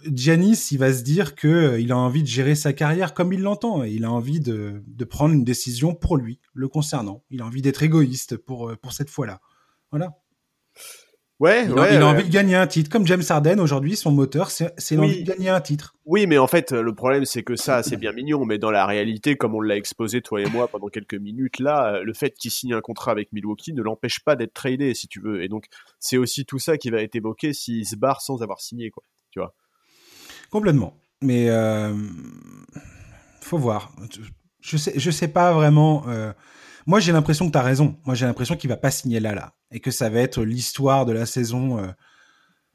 Giannis, il va se dire que il a envie de gérer sa carrière comme il l'entend. Il a envie de, de, prendre une décision pour lui, le concernant. Il a envie d'être égoïste pour, pour cette fois-là. Voilà. Ouais, il, ouais, a, il a ouais. envie de gagner un titre. Comme James Harden, aujourd'hui, son moteur, c'est l'envie Oui. de gagner un titre. Oui, mais en fait, le problème, c'est que ça, c'est bien mignon, mais dans la réalité, comme on l'a exposé, toi et moi, pendant quelques minutes, là, le fait qu'il signe un contrat avec Milwaukee ne l'empêche pas d'être tradé, si tu veux. Et donc, c'est aussi tout ça qui va être évoqué s'il se barre sans avoir signé, quoi. Tu vois. Complètement. Mais euh, faut voir. Je sais, je sais pas vraiment. euh, Moi, j'ai l'impression que tu as raison. Moi, j'ai l'impression qu'il va pas signer là, là, et que ça va être l'histoire de la saison, euh,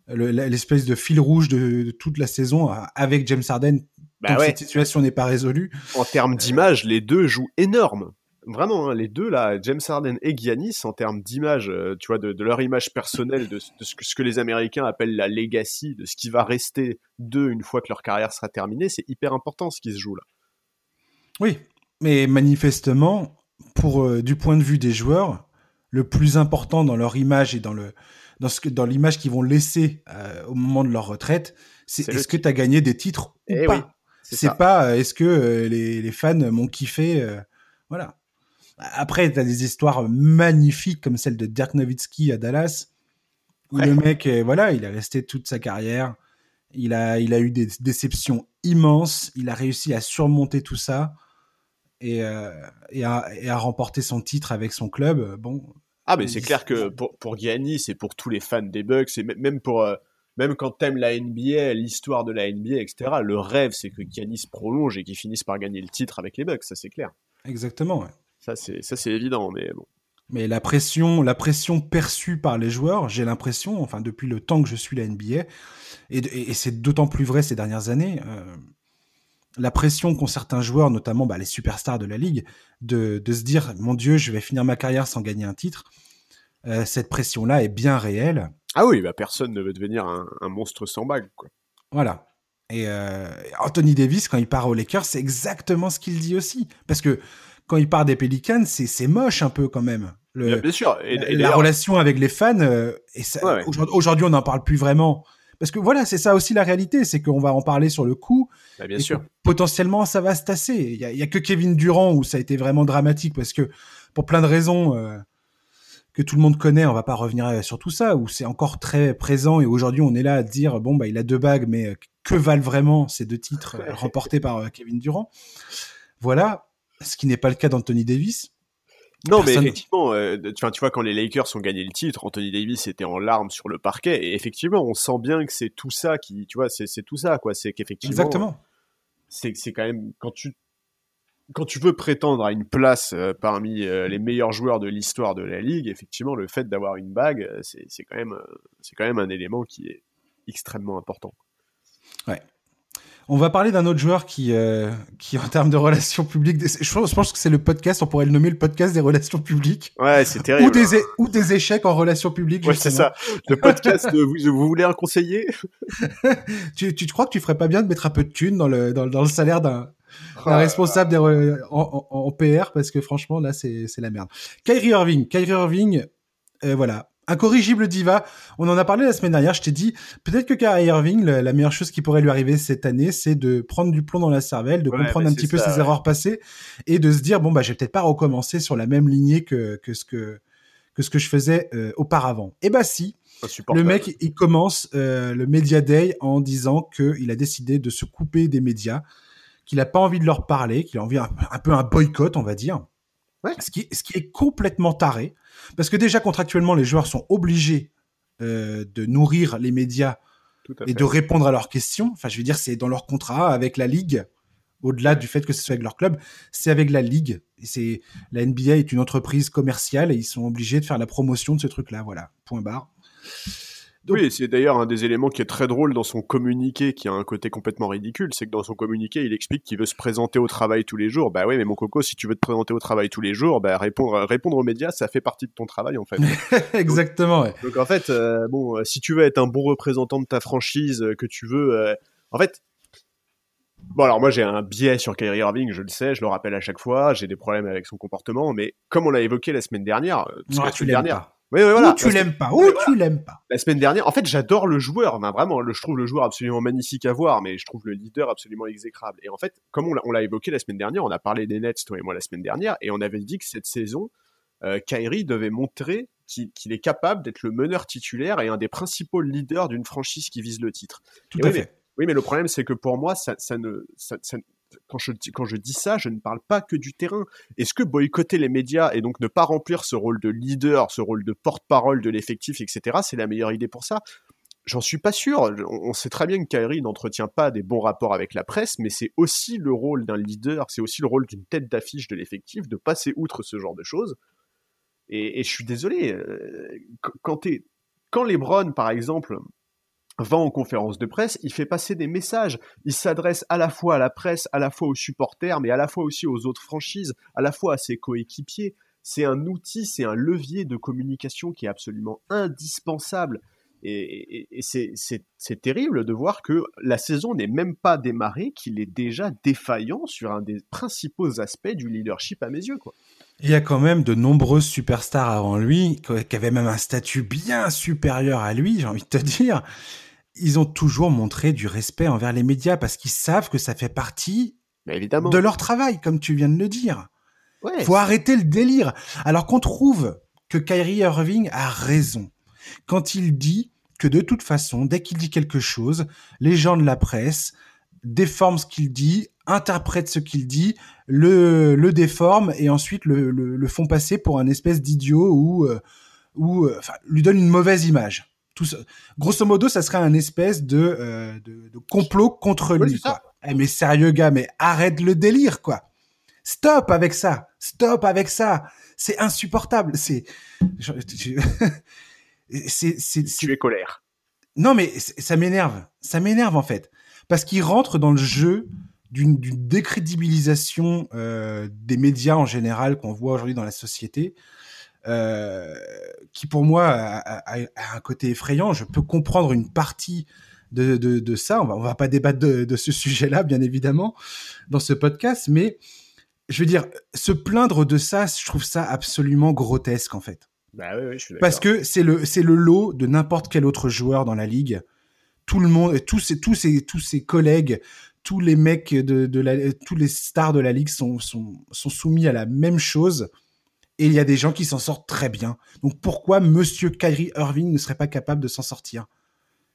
le- l'espèce de fil rouge de, de toute la saison euh, avec James Harden. Bah ouais. cette situation n'est pas résolue. En termes d'image, les deux jouent énorme. Vraiment, hein, les deux, là, James Harden et Giannis, en termes d'image, euh, tu vois, de, de leur image personnelle, de, de ce, que, ce que les Américains appellent la legacy, de ce qui va rester d'eux une fois que leur carrière sera terminée, c'est hyper important ce qui se joue là. Oui, mais manifestement, pour euh, du point de vue des joueurs, le plus important dans leur image et dans le dans ce que dans l'image qu'ils vont laisser euh, au moment de leur retraite, c'est est-ce que tu as gagné des titres ou Eh pas. oui, c'est pas euh, est-ce que les, les fans m'ont kiffé voilà. Après, tu as des histoires magnifiques comme celle de Dirk Nowitzki à Dallas, où Ouais. le mec, voilà, il est resté toute sa carrière. Il a, il a eu des déceptions immenses. Il a réussi à surmonter tout ça et, euh, et, à, et à remporter son titre avec son club. Euh, Bon, Ah, mais c'est clair que pour, pour Giannis et pour tous les fans des Bucks, et même- pour. euh, même quand t'aimes la NBA, l'histoire de la NBA, etc., le rêve, c'est que Giannis prolonge et qu'il finisse par gagner le titre avec les Bucks, ça c'est clair. exactement. ouais. Ça c'est, évident, mais bon. Mais la pression, la pression perçue par les joueurs, j'ai l'impression, enfin depuis le temps que je suis la NBA, et, de- et- et c'est d'autant plus vrai ces dernières années, euh, la pression qu'ont certains joueurs, notamment bah, les superstars de la ligue, de, de se dire mon Dieu, je vais finir ma carrière sans gagner un titre. euh, cette pression-là est bien réelle. Ah oui, bah personne ne veut devenir un, un monstre sans bague, quoi. Voilà. Et euh, Anthony Davis, quand il part aux Lakers, c'est exactement ce qu'il dit aussi. Parce que quand il part des Pelicans, c'est moche un peu quand même. Le, Bien, bien sûr. Et, la, et la d'ailleurs- relation avec les fans, euh, et ça- Ouais, ouais. aujourd'hui- aujourd'hui on n'en parle plus vraiment. Parce que voilà, c'est ça aussi la réalité, c'est qu'on va en parler sur le coup. bah, bien et sûr. potentiellement, ça va se tasser. Il y, a- il y a que Kevin Durant où ça a été vraiment dramatique parce que pour plein de raisons euh, que tout le monde connaît, on va pas revenir euh, sur tout ça, où c'est encore très présent et aujourd'hui on est là à dire bon bah il a deux bagues, mais euh, que valent vraiment ces deux titres remportés par euh, Kevin Durant? Voilà, ce qui n'est pas le cas d'Anthony Davis. Non, mais effectivement, euh, tu, vois, quand les Lakers ont gagné le titre, Anthony Davis était en larmes sur le parquet, et effectivement, on sent bien que c'est tout ça qui, tu vois, c'est tout ça, quoi. C'est qu'effectivement, Exactement. c'est quand même quand tu quand tu veux prétendre à une place euh, parmi euh, les meilleurs joueurs de l'histoire de la ligue, effectivement, le fait d'avoir une bague, euh, c'est quand même c'est quand même un élément qui est extrêmement important. On va parler d'un autre joueur qui, euh, qui en termes de relations publiques, des- je pense, je pense que c'est le podcast, on pourrait le nommer le podcast des relations publiques, Ouais, c'est ou terrible. des, ou des échecs en relations publiques. Ouais, c'est ça. Le podcast, de- vous, vous voulez un conseiller? Tu, tu crois que tu ferais pas bien de mettre un peu de thunes dans le, dans, dans le salaire d'un Ah, responsable des re- en, en- en PR parce que franchement là c'est c'est la merde. Kyrie Irving, Kyrie Irving, euh, voilà, incorrigible diva. On en a parlé la semaine dernière. Je t'ai dit peut-être que Kyrie Irving, la meilleure chose qui pourrait lui arriver cette année, c'est de prendre du plomb dans la cervelle, de Ouais, comprendre bah, un petit peu ses ouais. erreurs passées et de se dire bon bah je vais peut-être pas recommencer sur la même lignée que que ce que que ce que je faisais euh, auparavant. Et bah si, le mec, il commence euh, le Media Day en disant qu'il a décidé de se couper des médias, qu'il n'a pas envie de leur parler, qu'il a envie un, un peu un boycott, on va dire. Ouais. Ce, qui, ce qui est complètement taré. Parce que déjà, contractuellement, les joueurs sont obligés euh, de nourrir les médias et fait. de répondre à leurs questions. Enfin, je veux dire, c'est dans leur contrat avec la Ligue. Au-delà du fait que ce soit avec leur club, c'est avec la Ligue. C'est la NBA est une entreprise commerciale et ils sont obligés de faire la promotion de ce truc-là. Voilà, point barre. Donc- Oui, c'est d'ailleurs un des éléments qui est très drôle dans son communiqué, qui a un côté complètement ridicule, c'est que dans son communiqué, il explique qu'il veut se présenter au travail tous les jours. Bah oui, mais mon coco, si tu veux te présenter au travail tous les jours, bah répondre, répondre aux médias, ça fait partie de ton travail en fait. Exactement. Ouais. Donc en fait, euh, bon, euh, si tu veux être un bon représentant de ta franchise, euh, que tu veux, euh, en fait, bon alors moi j'ai un biais sur Kyrie Irving, je le sais, je le rappelle à chaque fois, j'ai des problèmes avec son comportement, mais comme on l'a évoqué la semaine dernière, Ah, la semaine dernière, pas. Oui, oui, voilà, ou tu la- l'aimes pas. Ou tu l'aimes pas. la semaine dernière, en fait, j'adore le joueur, enfin, vraiment, le, je trouve le joueur absolument magnifique à voir, mais je trouve le leader absolument exécrable. Et en fait, comme on l'a- évoqué la semaine dernière, on a parlé des Nets, toi et moi, la semaine dernière, et on avait dit que cette saison, euh, Kyrie devait montrer qu'il est capable d'être le meneur titulaire et un des principaux leaders d'une franchise qui vise le titre. Tout à fait. oui, mais le problème, c'est que pour moi, ça, ça ne, ça, quand je, quand je dis ça, je ne parle pas que du terrain. Est-ce que boycotter les médias et donc ne pas remplir ce rôle de leader, ce rôle de porte-parole de l'effectif, etc., c'est la meilleure idée pour ça? J'en suis pas sûr. On sait très bien que Kyrie n'entretient pas des bons rapports avec la presse, mais c'est aussi le rôle d'un leader, c'est aussi le rôle d'une tête d'affiche de l'effectif de passer outre ce genre de choses. Et, je suis désolé, euh, quand, quand Lebron, par exemple, va en conférence de presse, il fait passer des messages. Il s'adresse à la fois à la presse, à la fois aux supporters, mais à la fois aussi aux autres franchises, à la fois à ses coéquipiers. C'est un outil, c'est un levier de communication qui est absolument indispensable. Et, c'est terrible de voir que la saison n'est même pas démarrée, qu'il est déjà défaillant sur un des principaux aspects du leadership à mes yeux. Quoi. Il y a quand même de nombreuses superstars avant lui, qui avaient même un statut bien supérieur à lui, j'ai envie de te dire. Ils ont toujours montré du respect envers les médias parce qu'ils savent que ça fait partie évidemment. de leur travail, comme tu viens de le dire. Ouais, Faut arrêter le délire. Alors qu'on trouve que Kyrie Irving a raison quand il dit que de toute façon, dès qu'il dit quelque chose, les gens de la presse déforment ce qu'il dit, interprètent ce qu'il dit, le, le déforment et ensuite le, le, font passer pour un espèce d'idiot ou, euh, ou euh, enfin, lui donne une mauvaise image. Tout ça. Grosso modo, ça serait un espèce de, euh, de, complot contre lui. Quoi. Eh, mais sérieux gars, mais arrête le délire quoi. Stop avec ça. Stop avec ça. C'est insupportable. C'est c'est, tu es colère. Non, mais ça m'énerve. Ça m'énerve en fait, parce qu'il rentre dans le jeu d'une, décrédibilisation euh, des médias en général qu'on voit aujourd'hui dans la société, euh, qui pour moi a, un côté effrayant. Je peux comprendre une partie de, de, ça. On va, on va pas débattre de, de ce sujet-là, bien évidemment, dans ce podcast, mais je veux dire, se plaindre de ça, je trouve ça absolument grotesque en fait. Bah oui, oui, je suis Parce que c'est le, c'est le lot de n'importe quel autre joueur dans la ligue. Tout le monde, tous ses, tous ses, tous ses collègues, tous les mecs de, de la, tous les stars de la ligue sont, sont, sont soumis à la même chose. Et il y a des gens qui s'en sortent très bien. Donc pourquoi Monsieur Kyrie Irving ne serait pas capable de s'en sortir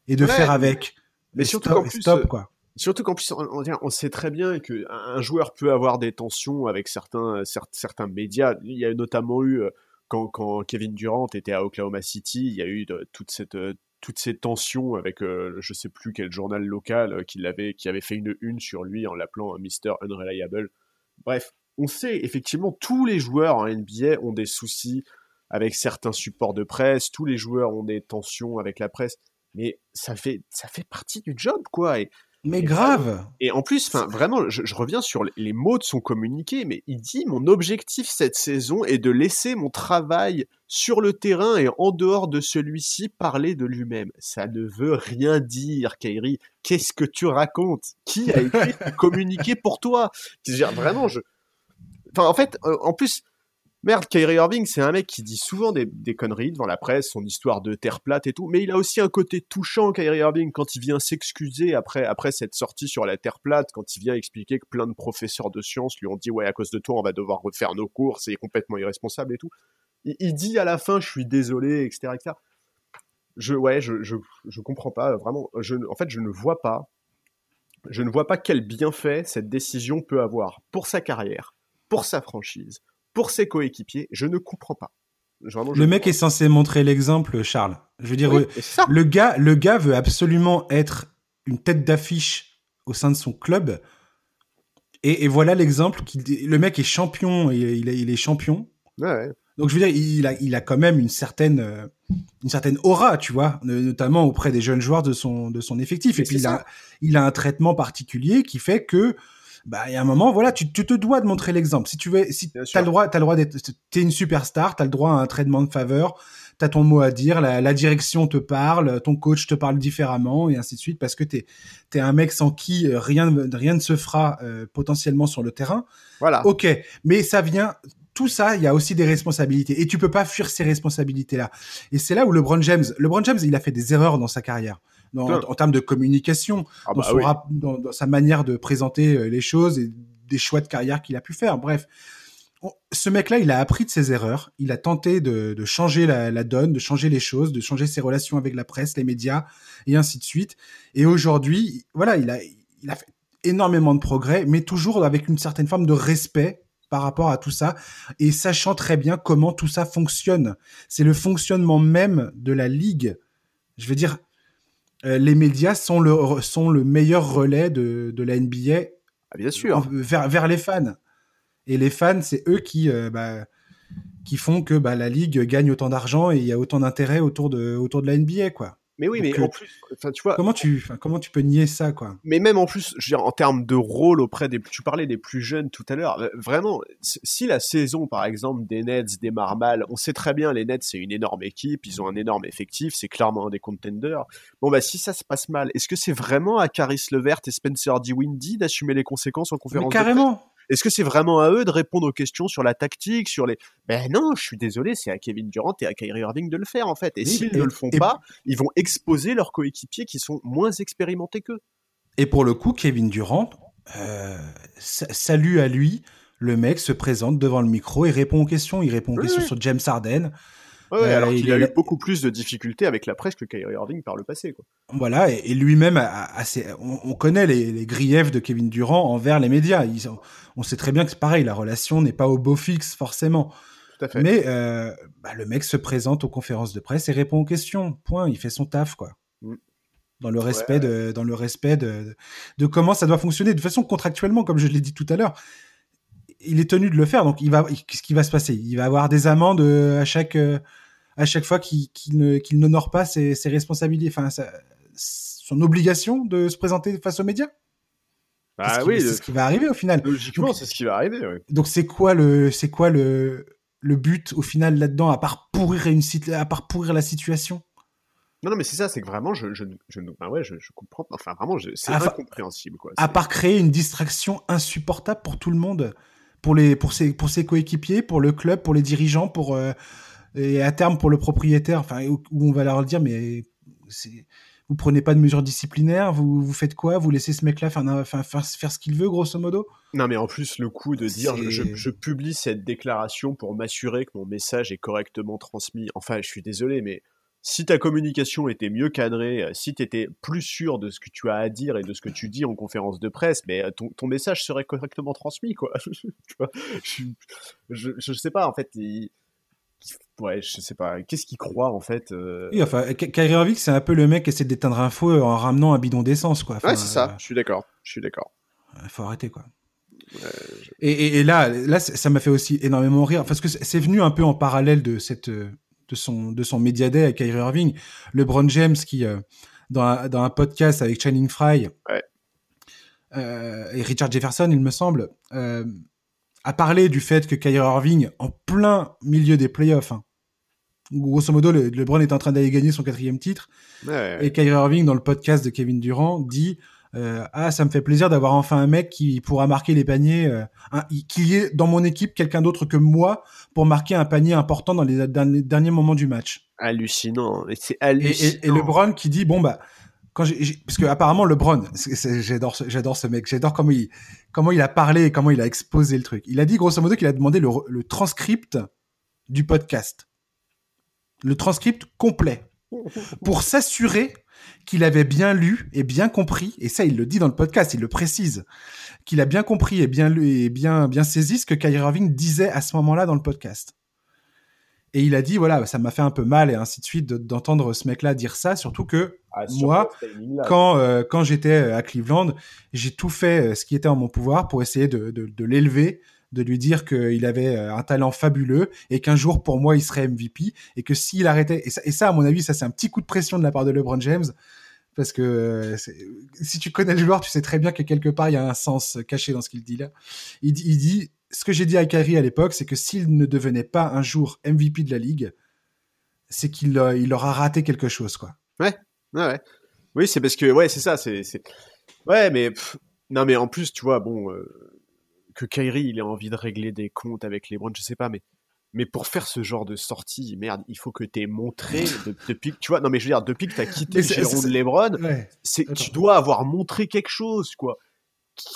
et de faire avec Mais surtout qu'en plus, stop, quoi? Surtout qu'en plus, on, on, sait très bien que un joueur peut avoir des tensions avec certains, certains médias. Il y a notamment eu euh, quand, Kevin Durant était à Oklahoma City, il y a eu toute cette euh, toutes ces tensions avec euh, je sais plus quel journal local euh, qui avait qui avait fait une une sur lui en l'appelant Mr Unreliable. Bref, on sait effectivement tous les joueurs en NBA ont des soucis avec certains supports de presse, tous les joueurs ont des tensions avec la presse, mais ça fait ça fait partie du job quoi et mais grave. Et en plus, enfin, vraiment, je, reviens sur les mots de son communiqué, mais il dit mon objectif cette saison est de laisser mon travail sur le terrain et en dehors de celui-ci parler de lui-même. Ça ne veut rien dire, Kairi. Qu'est-ce que tu racontes? Qui a écrit le communiqué pour toi? Vraiment, je. Enfin, en fait, euh, en plus, Merde, Kyrie Irving, c'est un mec qui dit souvent des, conneries devant la presse, son histoire de terre plate et tout, mais il a aussi un côté touchant, Kyrie Irving, quand il vient s'excuser après, après cette sortie sur la terre plate, quand il vient expliquer que plein de professeurs de sciences lui ont dit, ouais, à cause de toi, on va devoir refaire nos cours, c'est complètement irresponsable et tout. Il, dit à la fin, je suis désolé, etc.. Je, ouais, je, je, je comprends pas, vraiment, en fait, je ne vois pas, je ne vois pas quel bienfait cette décision peut avoir pour sa carrière, pour sa franchise, pour ses coéquipiers, je ne comprends pas. le mec est censé montrer l'exemple, Charles. Je veux dire, le gars, le gars veut absolument être une tête d'affiche au sein de son club. Et, voilà l'exemple. Le mec est champion. Il, il, est champion. Donc je veux dire, il a, il a quand même une certaine, euh, une certaine aura, tu vois, notamment auprès des jeunes joueurs de son, de son effectif. et puis il a, il a un traitement particulier qui fait que bah, il y a un moment, voilà, tu, tu te dois de montrer l'exemple. Si tu veux, si t'as le droit, t'as le droit d'être, t'es une superstar, t'as le droit à un traitement de faveur, t'as ton mot à dire, la, la, direction te parle, ton coach te parle différemment et ainsi de suite parce que t'es, t'es un mec sans qui euh, rien, rien ne se fera euh, potentiellement sur le terrain. Voilà. Ok, mais ça vient, tout ça, il y a aussi des responsabilités et tu peux pas fuir ces responsabilités-là. Et c'est là où LeBron James, LeBron James, il a fait des erreurs dans sa carrière en, termes de communication, ah bah dans, sa manière de présenter euh, les choses et des choix de carrière qu'il a pu faire. Bref, ce mec-là, il a appris de ses erreurs. Il a tenté de, de changer la, la, donne, de changer les choses, de changer ses relations avec la presse, les médias, et ainsi de suite. Et aujourd'hui, voilà, il a, il a fait énormément de progrès, mais toujours avec une certaine forme de respect par rapport à tout ça et sachant très bien comment tout ça fonctionne. C'est le fonctionnement même de la ligue. Je veux dire, les médias sont le, sont le meilleur relais de, de la NBA. Ah, bien sûr. vers, vers les fans. Et les fans, c'est eux qui, euh, bah, qui font que bah, la ligue gagne autant d'argent et il y a autant d'intérêt autour de, autour de la NBA, quoi. Mais oui, mais en plus, enfin, tu vois. Comment tu, comment tu peux nier ça, quoi? Mais même en plus, je veux dire, en termes de rôle auprès des, tu parlais des plus jeunes tout à l'heure. Vraiment, si la saison, par exemple, des Nets démarre mal, on sait très bien, les Nets, c'est une énorme équipe, ils ont un énorme effectif, c'est clairement un des contenders. Bon, bah, si ça se passe mal, est-ce que c'est vraiment à Caris Levert et Spencer Dinwiddie d'assumer les conséquences en conférence mais carrément. Est-ce que c'est vraiment à eux de répondre aux questions sur la tactique, sur les... Ben non, je suis désolé, c'est à Kevin Durant et à Kyrie Irving de le faire en fait. Et s'ils ne le font pas, ils vont exposer leurs coéquipiers qui sont moins expérimentés qu'eux. Et pour le coup, Kevin Durant, euh, salut à lui, le mec se présente devant le micro et répond aux questions. Il répond aux questions sur James Harden. Ouais, euh, alors qu'il a eu beaucoup plus de difficultés avec la presse que Kyrie Irving par le passé. Quoi. Voilà, et, et lui-même, on, on, connaît les, les, griefs de Kevin Durant envers les médias. Ils, on sait très bien que c'est pareil, la relation n'est pas au beau fixe forcément. Tout à fait. Mais euh, bah, le mec se présente aux conférences de presse et répond aux questions. Point. Il fait son taf, quoi. Mm. Dans le respect, ouais. de, dans le respect de, de comment ça doit fonctionner. De toute façon, contractuellement, comme je l'ai dit tout à l'heure, il est tenu de le faire. Donc, il va, qu'est-ce qui va se passer Il va avoir des amendes euh, à chaque, euh, à chaque fois qu'il ne, n'honore pas ses, ses responsabilités, enfin, sa, son obligation de se présenter face aux médias. Bah c'est oui, ce qui va arriver au final. Logiquement, c'est ce qui va arriver. Oui. Donc c'est quoi le, c'est quoi le, le but au final là-dedans à part pourrir une à part pourrir la situation? Non, non, mais c'est ça, c'est que vraiment, je, je, je, ben ouais, je, je comprends. Enfin, vraiment, c'est incompréhensible, quoi. À part créer une distraction insupportable pour tout le monde, pour les, pour ses, pour ses coéquipiers, pour le club, pour les dirigeants, pour euh, et à terme pour le propriétaire. Enfin, où, où on va leur dire, mais vous prenez pas de mesures disciplinaires, vous, vous faites quoi? Vous laissez ce mec-là faire, faire, faire, faire ce qu'il veut, grosso modo? Non, mais en plus, le coup de dire je, je, publie cette déclaration pour m'assurer que mon message est correctement transmis. Enfin, je suis désolé, mais si ta communication était mieux cadrée, si tu étais plus sûr de ce que tu as à dire et de ce que tu dis en conférence de presse, mais ton, ton message serait correctement transmis, quoi. tu vois je, je, je, sais pas, en fait. Il ouais, je sais pas, qu'est-ce qu'il croit en fait euh... Oui, enfin, Kyrie Irving, c'est un peu le mec qui essaie d'éteindre un feu en ramenant un bidon d'essence, quoi. Enfin, ouais, c'est ça, euh... je suis d'accord, je suis d'accord. Il faut arrêter, quoi. Ouais, je... et, et, et, là, là, ça m'a fait aussi énormément rire, parce que c'est venu un peu en parallèle de cette, de son, de son Media Day avec Kyrie Irving. LeBron James qui, euh, dans, un, dans un podcast avec Channing ouais. euh, et Richard Jefferson, il me semble, euh, a parlé du fait que Kyrie Irving, en plein milieu des playoffs, hein, grosso modo, le, LeBron est en train d'aller gagner son quatrième titre, ouais. et Kyrie Irving, dans le podcast de Kevin Durant, dit euh, ah ça me fait plaisir d'avoir enfin un mec qui pourra marquer les paniers, euh, qu'il y ait dans mon équipe quelqu'un d'autre que moi pour marquer un panier important dans les, dans les derniers moments du match. Hallucinant, c'est hallucinant. Et, et, et, LeBron qui dit bon bah quand parce que apparemment LeBron, j'adore, j'adore ce mec, j'adore comment il, comment il a parlé et comment il a exposé le truc. Il a dit grosso modo qu'il a demandé le, le transcript du podcast, le transcript complet, pour s'assurer qu'il avait bien lu et bien compris, et ça il le dit dans le podcast, il le précise, qu'il a bien compris et bien lu et bien bien saisi ce que Kyrie Irving disait à ce moment-là dans le podcast. Et il a dit, voilà, ça m'a fait un peu mal et ainsi de suite d'entendre ce mec-là dire ça, surtout que ah, moi, quand, euh, quand j'étais à Cleveland, j'ai tout fait ce qui était en mon pouvoir pour essayer de, de, de l'élever, de lui dire qu'il avait un talent fabuleux et qu'un jour, pour moi, il serait MVP et que s'il arrêtait, et ça, à mon avis, ça c'est un petit coup de pression de la part de LeBron James, parce que euh, si tu connais le joueur, tu sais très bien que quelque part, il y a un sens caché dans ce qu'il dit là. Il dit, ce que j'ai dit à Kyrie à l'époque, c'est que s'il ne devenait pas un jour MVP de la ligue, c'est qu'il euh, il aura raté quelque chose, quoi. Ouais, ouais. Oui, c'est parce que, ouais, c'est ça, c'est, ouais, mais non, mais en plus, tu vois, bon, euh, que Kyrie, il ait envie de régler des comptes avec les Browns, je sais pas, mais mais pour faire ce genre de sortie, merde, il faut que tu aies montré de, depuis tu vois, non mais je veux dire depuis que tu as quitté le giron de LeBron, ouais, c'est tu dois avoir montré quelque chose quoi.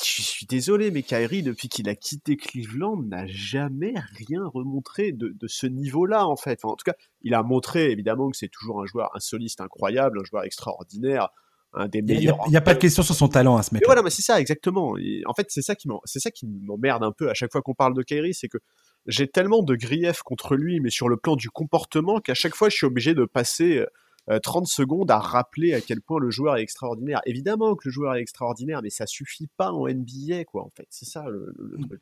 je suis désolé, mais Kyrie, depuis qu'il a quitté Cleveland, n'a jamais rien remontré de, ce niveau-là, en fait. en tout cas, il a montré, évidemment, que c'est toujours un joueur, un soliste incroyable, un joueur extraordinaire, un des meilleurs. Il n'y a, pas de question sur son talent à ce mec. Voilà, mais c'est ça, exactement. en fait, c'est ça qui m'emmerde un peu à chaque fois qu'on parle de Kyrie, c'est que j'ai tellement de griefs contre lui, mais sur le plan du comportement, qu'à chaque fois, je suis obligé de passer 30 euh, secondes à rappeler à quel point le joueur est extraordinaire. Évidemment que le joueur est extraordinaire, mais ça suffit pas en NBA, quoi, en fait. C'est ça le, mm. truc.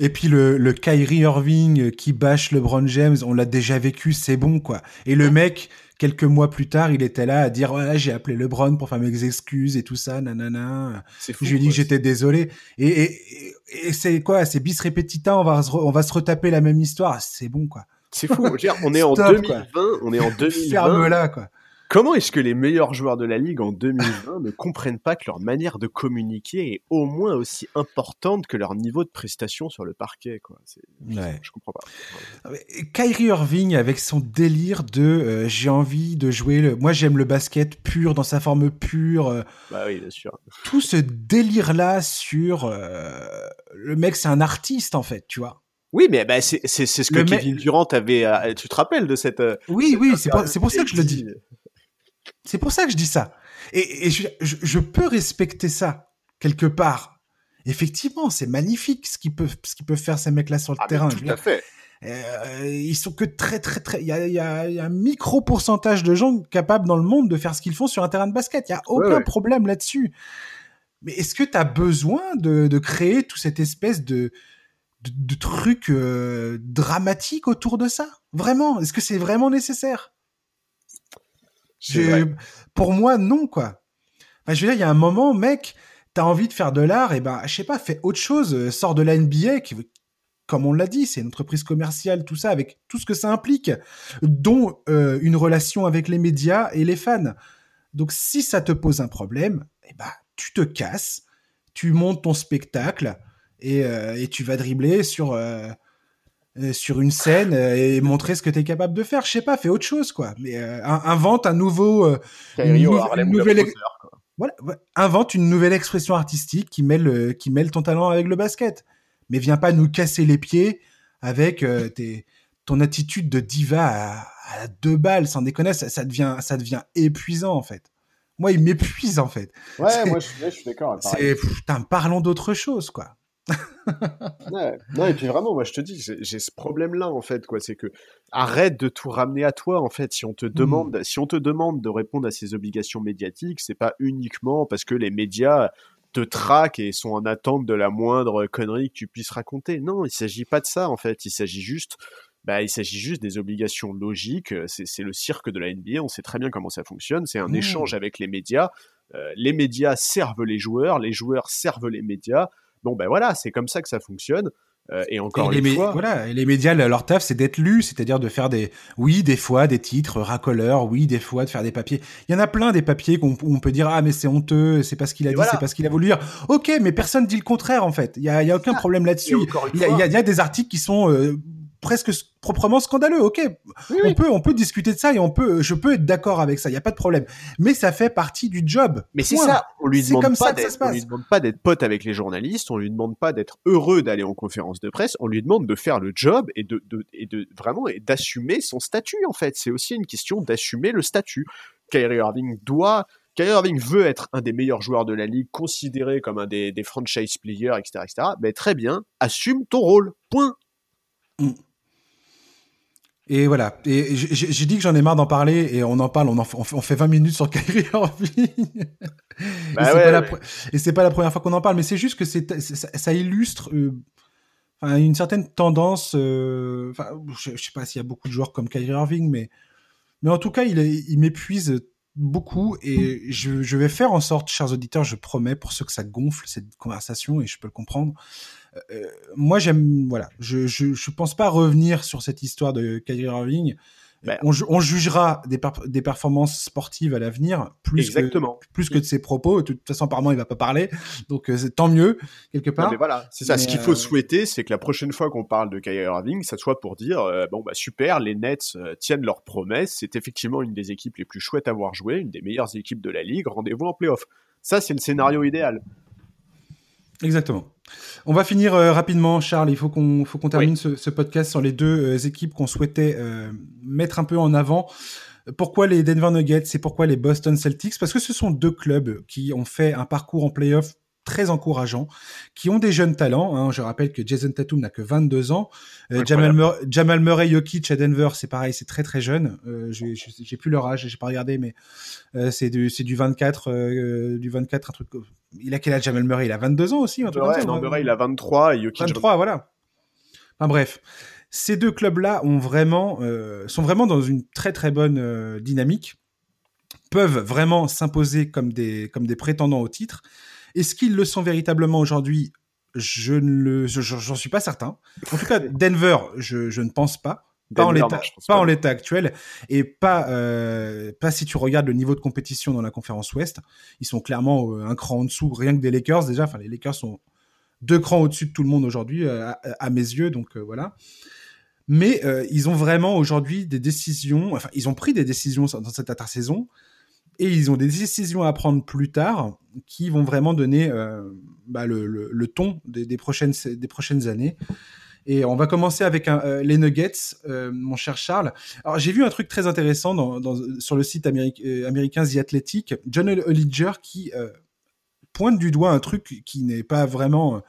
Et puis le, le Kyrie Irving qui bâche LeBron James, on l'a déjà vécu, c'est bon, quoi. Et le mec, quelques mois plus tard, il était là à dire ouais, j'ai appelé LeBron pour faire mes excuses et tout ça, nanana. Fou, je lui ai dit que j'étais désolé. Et, et, et c'est quoi C'est bis repetita, on va, on va se retaper la même histoire. C'est bon, quoi. C'est fou. on est en 2020. On est en 2020. Ferme-la, quoi. Comment est-ce que les meilleurs joueurs de la ligue en 2020 ne comprennent pas que leur manière de communiquer est au moins aussi importante que leur niveau de prestation sur le parquet quoi? Ouais. Je comprends pas. Ah, Kyrie Irving avec son délire de euh, j'ai envie de jouer le... moi j'aime le basket pur dans sa forme pure. Euh, bah oui bien sûr. Tout ce délire là sur euh, le mec c'est un artiste en fait tu vois? Oui, mais bah, c'est ce que Kevin Durant avait. Tu te rappelles de cette. Oui, oui, c'est pour, pour ça que je le dis. C'est pour ça que je dis ça. Et, je, peux respecter ça quelque part. Effectivement, c'est magnifique ce qu'ils peuvent, ce qu'ils peuvent faire ces mecs-là sur le ah, terrain. Tout à fait. Euh, ils sont que très très très. Il y a, y a, un micro pourcentage de gens capables dans le monde de faire ce qu'ils font sur un terrain de basket. Il y a aucun problème là-dessus. Mais est-ce que tu as besoin de, de, créer toute cette espèce de de, de truc euh, dramatique autour de ça? Vraiment? Est-ce que c'est vraiment nécessaire? Pour moi, non, quoi. je veux dire, il y a un moment, mec, t'as envie de faire de l'art, et ben, je sais pas, fais autre chose, euh, sors de la NBA, qui, comme on l'a dit, c'est une entreprise commerciale, tout ça, avec tout ce que ça implique, dont euh, une relation avec les médias et les fans. Donc, si ça te pose un problème, et ben, tu te casses, tu montes ton spectacle, et, euh, et tu vas dribbler sur euh, sur une scène euh, et montrer ce que tu es capable de faire. Je sais pas, fais autre chose, quoi. Mais euh, invente un nouveau, une, nouvelle, voilà, invente une nouvelle expression artistique qui mêle, qui mêle ton talent avec le basket. Mais viens pas nous casser les pieds avec tes, ton attitude de diva à, deux balles, sans déconner, ça, ça, devient, ça devient épuisant en fait. Moi, il m'épuise en fait. Ouais, moi je, je suis d'accord. C'est, parlons d'autre chose, quoi ouais. Non, et puis vraiment, moi je te dis, j'ai ce problème-là en fait, quoi. C'est que arrête de tout ramener à toi en fait. Si on te hmm. demande, si on te demande de répondre à ces obligations médiatiques, c'est pas uniquement parce que les médias te traquent et sont en attente de la moindre connerie que tu puisses raconter. Non, il s'agit pas de ça en fait. Il s'agit juste bah, il s'agit juste des obligations logiques. C'est le cirque de la NBA. On sait très bien comment ça fonctionne. C'est un hmm. échange avec les médias. Euh, les médias servent les joueurs, les joueurs servent les médias. Bon, ben voilà, c'est comme ça que ça fonctionne. Euh, et encore une fois, voilà, et les médias, leur taf, c'est d'être lus, c'est-à-dire de faire des, oui, des fois des titres racoleurs, oui, des fois de faire des papiers. Il y en a plein des papiers qu'on on peut dire ah mais c'est honteux, c'est pas ce qu'il a dit, c'est pas ce qu'il a voulu dire. Ok, mais personne dit le contraire en fait. Il y a, y a aucun problème là-dessus. Il y, y, a des articles qui sont euh, presque proprement scandaleux. Ok, on peut on peut discuter de ça et on peut je peux être d'accord avec ça. Il y a pas de problème. Mais ça fait partie du job. Mais c'est ça. On lui demande pas d'être on lui demande pas d'être pote avec les journalistes. On lui demande pas d'être heureux d'aller en conférence de presse. On lui demande de faire le job et de, de et de vraiment et d'assumer son statut en fait. C'est aussi une question d'assumer le statut. Kyrie Irving doit Kyrie Irving veut être un des meilleurs joueurs de la ligue, considéré comme un des, des franchise players, etc., etc. Mais très bien, assume ton rôle. Point. Mm. Et voilà. Et j'ai dit que j'en ai marre d'en parler et on en parle. On, en, on fait 20 minutes sur Kyrie Irving. Bah et c'est pas, la première fois qu'on en parle, mais c'est juste que ça, illustre euh, une certaine tendance. Euh, je, sais pas s'il y a beaucoup de joueurs comme Kyrie Irving, mais mais en tout cas, il, il m'épuise beaucoup et je, je, vais faire en sorte, chers auditeurs, je promets, pour ceux que ça gonfle cette conversation et je peux le comprendre, euh, moi, j'aime, voilà, je, je, je, pense pas revenir sur cette histoire de Kyrie Irving. Ben, on, on, jugera des, des, performances sportives à l'avenir plus Exactement. que plus que de ses propos. De toute façon, apparemment, il va pas parler, donc euh, tant mieux quelque part. mais voilà, c'est ça. Ce qu'il faut euh, souhaiter, c'est que la prochaine fois qu'on parle de Kyrie Irving, ça soit pour dire bon bah super, les Nets tiennent leurs promesses. C'est effectivement une des équipes les plus chouettes à avoir joué, une des meilleures équipes de la ligue. Rendez-vous en playoff. Ça, c'est le scénario idéal. Exactement. On va finir euh, rapidement, Charles. Il faut qu'on faut qu'on termine ce, podcast sur les deux euh, équipes qu'on souhaitait euh, mettre un peu en avant. Pourquoi les Denver Nuggets et pourquoi les Boston Celtics? Parce que ce sont deux clubs qui ont fait un parcours en playoff très encourageants, qui ont des jeunes talents. Hein. Je rappelle que Jason Tatum n'a que 22 ans. Euh, Jamal, Murray, Jamal Murray Jokic à Denver, c'est pareil, c'est très très jeune. Euh, j'ai plus leur âge, j'ai pas regardé, mais euh, c'est du, du 24, euh, du 24, un truc. Il a quel âge Jamal Murray? Il a 22 ans aussi, un truc ouais, non, Murray il a 23 et Jokic 23, voilà. Enfin bref, ces deux clubs-là ont vraiment, sont vraiment dans une très très bonne dynamique peuvent vraiment s'imposer comme des, comme des prétendants au titre. Est-ce qu'ils le sont véritablement aujourd'hui? Je ne j'en suis pas certain. En tout cas, Denver, je, ne pense pas. Pas en l'état, pas, en l'état actuel et pas euh, pas si tu regardes le niveau de compétition dans la conférence Ouest. Ils sont clairement euh, un cran en dessous, rien que des Lakers déjà. Enfin, les Lakers sont deux crans au-dessus de tout le monde aujourd'hui euh, à, mes yeux, donc voilà. Mais ils ont vraiment aujourd'hui des décisions. Enfin, ils ont pris des décisions dans cette intersaison et ils ont des décisions à prendre plus tard qui vont vraiment donner bah, le, le, ton des, des, prochaines, des prochaines années. Et on va commencer avec un, euh, les Nuggets, euh, mon cher Charles. Alors j'ai vu un truc très intéressant dans, dans, sur le site américain The Athletic, John Hollinger qui pointe du doigt un truc qui n'est pas vraiment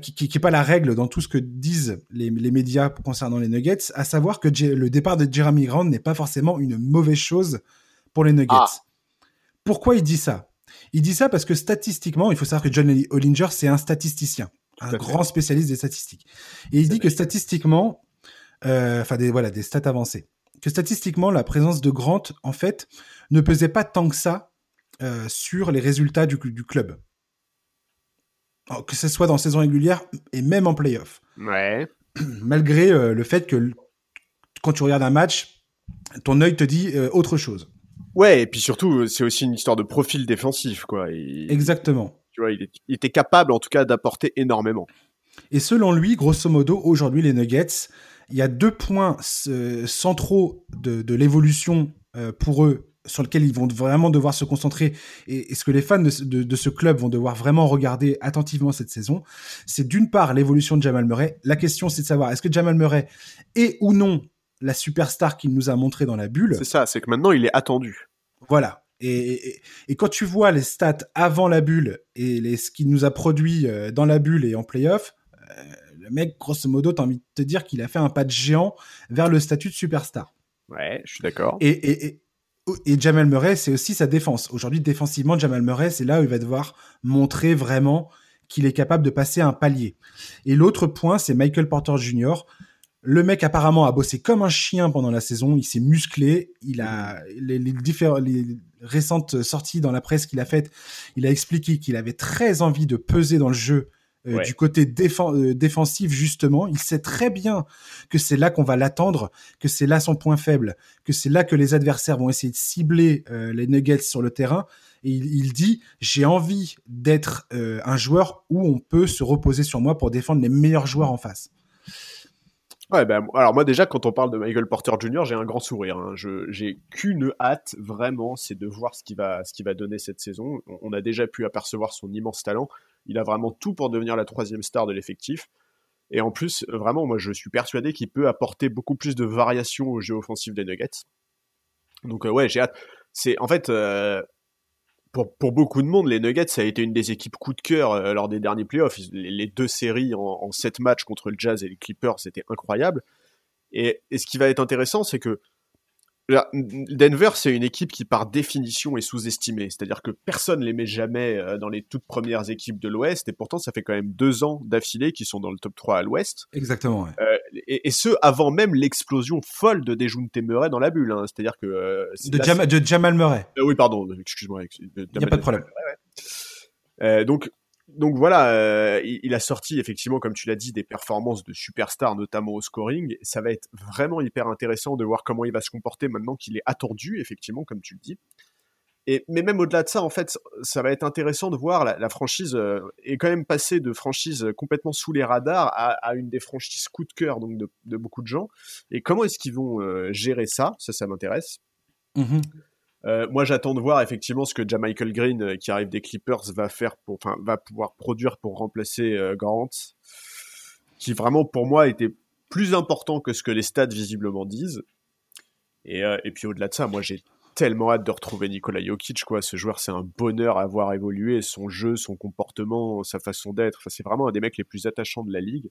qui, qui, qui, est pas la règle dans tout ce que disent les, les médias concernant les Nuggets, à savoir que le départ de Jeremy Grant n'est pas forcément une mauvaise chose pour les Nuggets. Ah. Pourquoi il dit ça? Il dit ça parce que statistiquement, il faut savoir que John Hollinger, c'est un statisticien, un grand spécialiste des statistiques. Et il dit que statistiquement, euh, enfin des voilà des stats avancées, que statistiquement la présence de Grant en fait ne pesait pas tant que ça euh, sur les résultats du, du club, que ce soit dans saison régulière et même en playoff. Ouais. Malgré euh, le fait que quand tu regardes un match, ton œil te dit autre chose. Ouais, et puis surtout, c'est aussi une histoire de profil défensif, quoi. Exactement. Tu vois, il, était capable, en tout cas, d'apporter énormément. Et selon lui, grosso modo, aujourd'hui, les Nuggets, il y a deux points euh, centraux de, l'évolution euh, pour eux sur lesquels ils vont vraiment devoir se concentrer et, ce que les fans de, de, ce club vont devoir vraiment regarder attentivement cette saison, c'est d'une part l'évolution de Jamal Murray. La question, c'est de savoir est-ce que Jamal Murray est ou non la superstar qu'il nous a montré dans la bulle? C'est ça, c'est que maintenant il est attendu. Voilà. Et, quand tu vois les stats avant la bulle et les, ce qu'il nous a produit euh, dans la bulle et en playoff, euh, le mec, grosso modo, t'as envie de te dire qu'il a fait un pas de géant vers le statut de superstar. Ouais, je suis d'accord. Et, et, et, Jamal Murray, c'est aussi sa défense. Aujourd'hui, défensivement, Jamal Murray, c'est là où il va devoir montrer vraiment qu'il est capable de passer un palier. Et l'autre point, c'est Michael Porter Jr. Le mec apparemment a bossé comme un chien pendant la saison. Il s'est musclé. Il a les, les, les récentes sorties dans la presse qu'il a faites. Il a expliqué qu'il avait très envie de peser dans le jeu euh, du côté euh, défensif justement. Il sait très bien que c'est là qu'on va l'attendre, que c'est là son point faible, que c'est là que les adversaires vont essayer de cibler euh, les Nuggets sur le terrain. Et il, il dit j'ai envie d'être un joueur où on peut se reposer sur moi pour défendre les meilleurs joueurs en face. Ben, alors moi déjà, quand on parle de Michael Porter Jr., j'ai un grand sourire. Hein. J'ai qu'une hâte, vraiment, c'est de voir ce qu'il va, ce qui va donner cette saison. On, a déjà pu apercevoir son immense talent. Il a vraiment tout pour devenir la troisième star de l'effectif. Et en plus, vraiment, moi, je suis persuadé qu'il peut apporter beaucoup plus de variation au jeu offensif des Nuggets. Donc, euh, ouais, j'ai hâte. C'est, en fait, euh, pour, beaucoup de monde, les Nuggets, ça a été une des équipes coup de cœur euh, lors des derniers playoffs. Les, deux séries en, sept matchs contre le Jazz et les Clippers, c'était incroyable. Et, et, ce qui va être intéressant, c'est que Denver, c'est une équipe qui par définition est sous-estimée. C'est-à-dire que personne ne les met jamais euh, dans les toutes premières équipes de l'Ouest, et pourtant ça fait quand même deux ans d'affilée qu'ils sont dans le top 3 à l'Ouest. Exactement. Euh, et, ce, avant même l'explosion folle de Dejounte Murray dans la bulle. Hein. C'est-à-dire que... Euh, de, Jamal Murray. oui, pardon, excuse-moi. Il n'y a pas de problème. donc, donc voilà, euh, il, a sorti effectivement, comme tu l'as dit, des performances de superstar, notamment au scoring. Ça va être vraiment hyper intéressant de voir comment il va se comporter maintenant qu'il est attendu, effectivement, comme tu le dis. Et, mais même au-delà de ça, en fait, ça va être intéressant de voir la, franchise euh, est quand même passée de franchise complètement sous les radars à, une des franchises coup de cœur donc de, beaucoup de gens. Et comment est-ce qu'ils vont euh, gérer ça? Ça, ça m'intéresse. Mmh Euh, moi, j'attends de voir effectivement ce que Michael Green, euh, qui arrive des Clippers, va faire pour, enfin, va pouvoir produire pour remplacer Grant, qui vraiment pour moi était plus important que ce que les stats visiblement disent. Et, et puis au-delà de ça, moi j'ai tellement hâte de retrouver Nikola Jokic, quoi. Ce joueur, c'est un bonheur à voir évoluer, son jeu, son comportement, sa façon d'être. Enfin, c'est vraiment un des mecs les plus attachants de la ligue.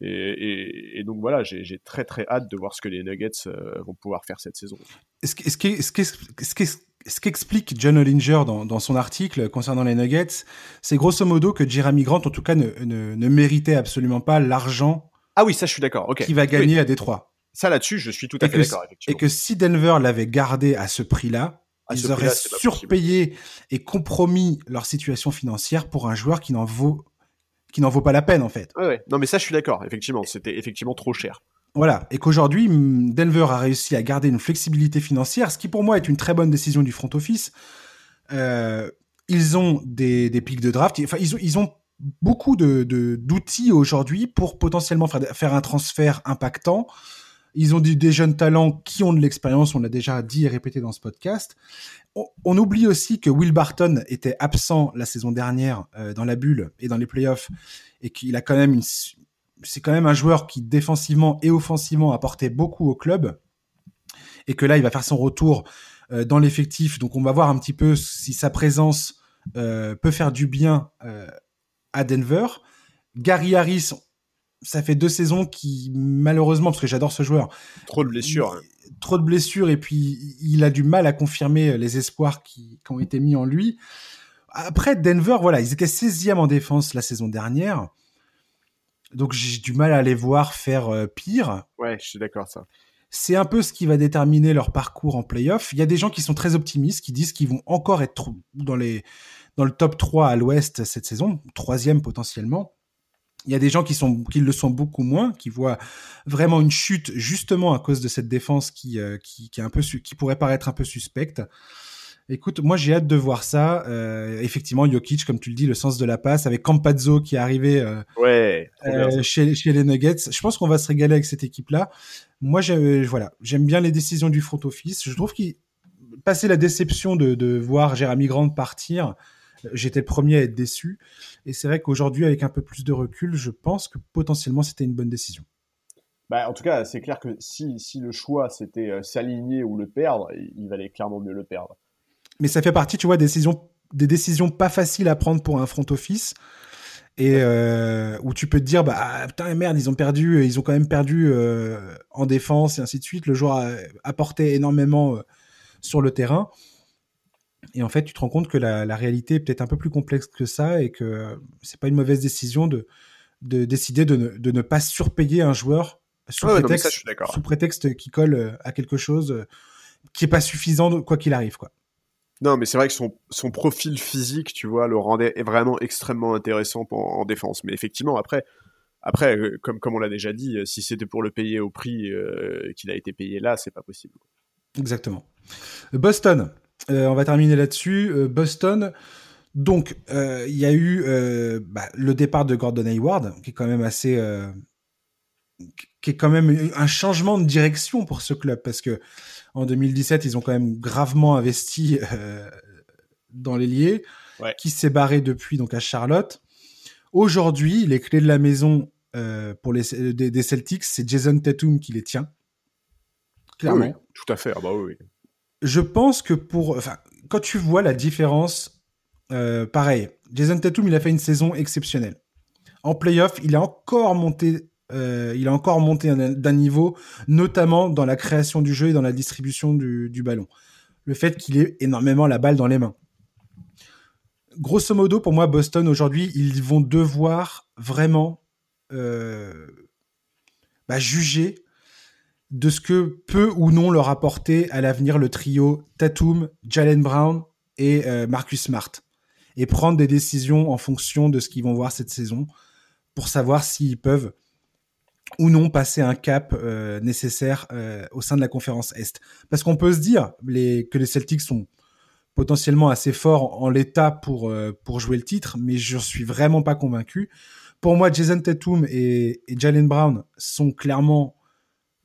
Et, donc voilà, j'ai très très hâte de voir ce que les Nuggets euh, vont pouvoir faire cette saison. Ce qu'explique John Ollinger dans, son article concernant les Nuggets, c'est grosso modo que Jeremy Grant, en tout cas, ne, méritait absolument pas l'argent. Ah oui, ça je suis d'accord. ok Qui va gagner à Détroit. Ça là-dessus, je suis tout à fait d'accord. Et que si Denver l'avait gardé à ce prix-là, ils auraient surpayé et compromis leur situation financière pour un joueur qui n'en vaut qui n'en vaut pas la peine en fait. Ouais, ouais. Non mais ça je suis d'accord, effectivement, c'était effectivement trop cher. Voilà, et qu'aujourd'hui Denver a réussi à garder une flexibilité financière, ce qui pour moi est une très bonne décision du front office. Euh, ils ont des, des pics de draft, enfin ils ont, ils ont beaucoup de d'outils aujourd'hui pour potentiellement faire, faire un transfert impactant. Ils ont des, jeunes talents qui ont de l'expérience, on l'a déjà dit et répété dans ce podcast on, oublie aussi que Will Barton était absent la saison dernière euh, dans la bulle et dans les playoffs et qu'il a quand même c'est quand même un joueur qui défensivement et offensivement apportait beaucoup au club et que là il va faire son retour euh, dans l'effectif. Donc on va voir un petit peu si sa présence euh, peut faire du bien à Denver. Gary Harris, ça fait deux saisons qui malheureusement parce que j'adore ce joueur. Trop de blessures. Hein trop de blessures et puis il a du mal à confirmer les espoirs qui, ont été mis en lui. Après, Denver, voilà, ils étaient 16e en défense la saison dernière. Donc j'ai du mal à les voir faire euh, pire. Ouais, je suis d'accord ça. C'est un peu ce qui va déterminer leur parcours en playoff. Il y a des gens qui sont très optimistes, qui disent qu'ils vont encore être dans, les, dans le top 3 à l'ouest cette saison, troisième potentiellement. Il y a des gens qui sont qui le sont beaucoup moins, qui voient vraiment une chute justement à cause de cette défense qui euh, qui, qui, est un peu qui pourrait paraître un peu suspecte. Écoute, moi j'ai hâte de voir ça. Euh, effectivement, Jokic, comme tu le dis, le sens de la passe avec Campazzo qui est arrivé euh, ouais, euh, chez, chez les Nuggets. Je pense qu'on va se régaler avec cette équipe-là. Moi, voilà, j'aime bien les décisions du front office. Je trouve qu'il passer la déception de, de voir Jeremy Grant partir, j'étais le premier à être déçu. Et c'est vrai qu'aujourd'hui, avec un peu plus de recul, je pense que potentiellement c'était une bonne décision. Bah, en tout cas, c'est clair que si, si le choix c'était euh, s'aligner ou le perdre, il, valait clairement mieux le perdre. Mais ça fait partie, tu vois, des décisions, des décisions pas faciles à prendre pour un front office. Et euh, où tu peux te dire, bah ah, putain, merde, ils ont perdu, ils ont quand même perdu euh, en défense et ainsi de suite. Le joueur a apporté énormément sur le terrain. Et en fait, tu te rends compte que la, réalité est peut-être un peu plus complexe que ça et que c'est pas une mauvaise décision de, de décider de ne, de ne pas surpayer un joueur sous, prétexte, sous prétexte qui colle euh, à quelque chose euh, qui est pas suffisant quoi qu'il arrive, quoi. Non, mais c'est vrai que son, son, profil physique, tu vois, le rendait vraiment extrêmement intéressant en, défense. Mais effectivement, après, après euh, comme, comme on l'a déjà dit, si c'était pour le payer au prix qu'il a été payé là, c'est pas possible. Exactement. Boston, euh, on va terminer là-dessus. Euh, Boston. Donc, euh, il y a eu bah, le départ de Gordon Hayward, qui est quand même assez, qui est quand même un changement de direction pour ce club, parce que en 2017, ils ont quand même gravement investi dans l'ailier, qui s'est barré depuis donc à Charlotte. Aujourd'hui, les clés de la maison pour les des, Celtics, c'est Jason Tatum qui les tient. Clairement. tout à fait. Ah bah oui je pense que pour, quand tu vois la différence, euh, pareil, Jason Tatum, il a fait une saison exceptionnelle. En playoff, il a encore monté, euh, il a encore monté d'un niveau, notamment dans la création du jeu et dans la distribution du, ballon. Le fait qu'il ait énormément la balle dans les mains. Grosso modo, pour moi, Boston aujourd'hui, ils vont devoir vraiment euh, bah, juger de ce que peut ou non leur apporter à l'avenir le trio Tatum, Jalen Brown et euh, Marcus Smart. Et prendre des décisions en fonction de ce qu'ils vont voir cette saison pour savoir s'ils peuvent ou non passer un cap euh, nécessaire euh, au sein de la conférence Est. Parce qu'on peut se dire que les Celtics sont potentiellement assez forts en l'état pour, jouer le titre, mais je suis vraiment pas convaincu. Pour moi, Jason Tatum et Jalen Brown sont clairement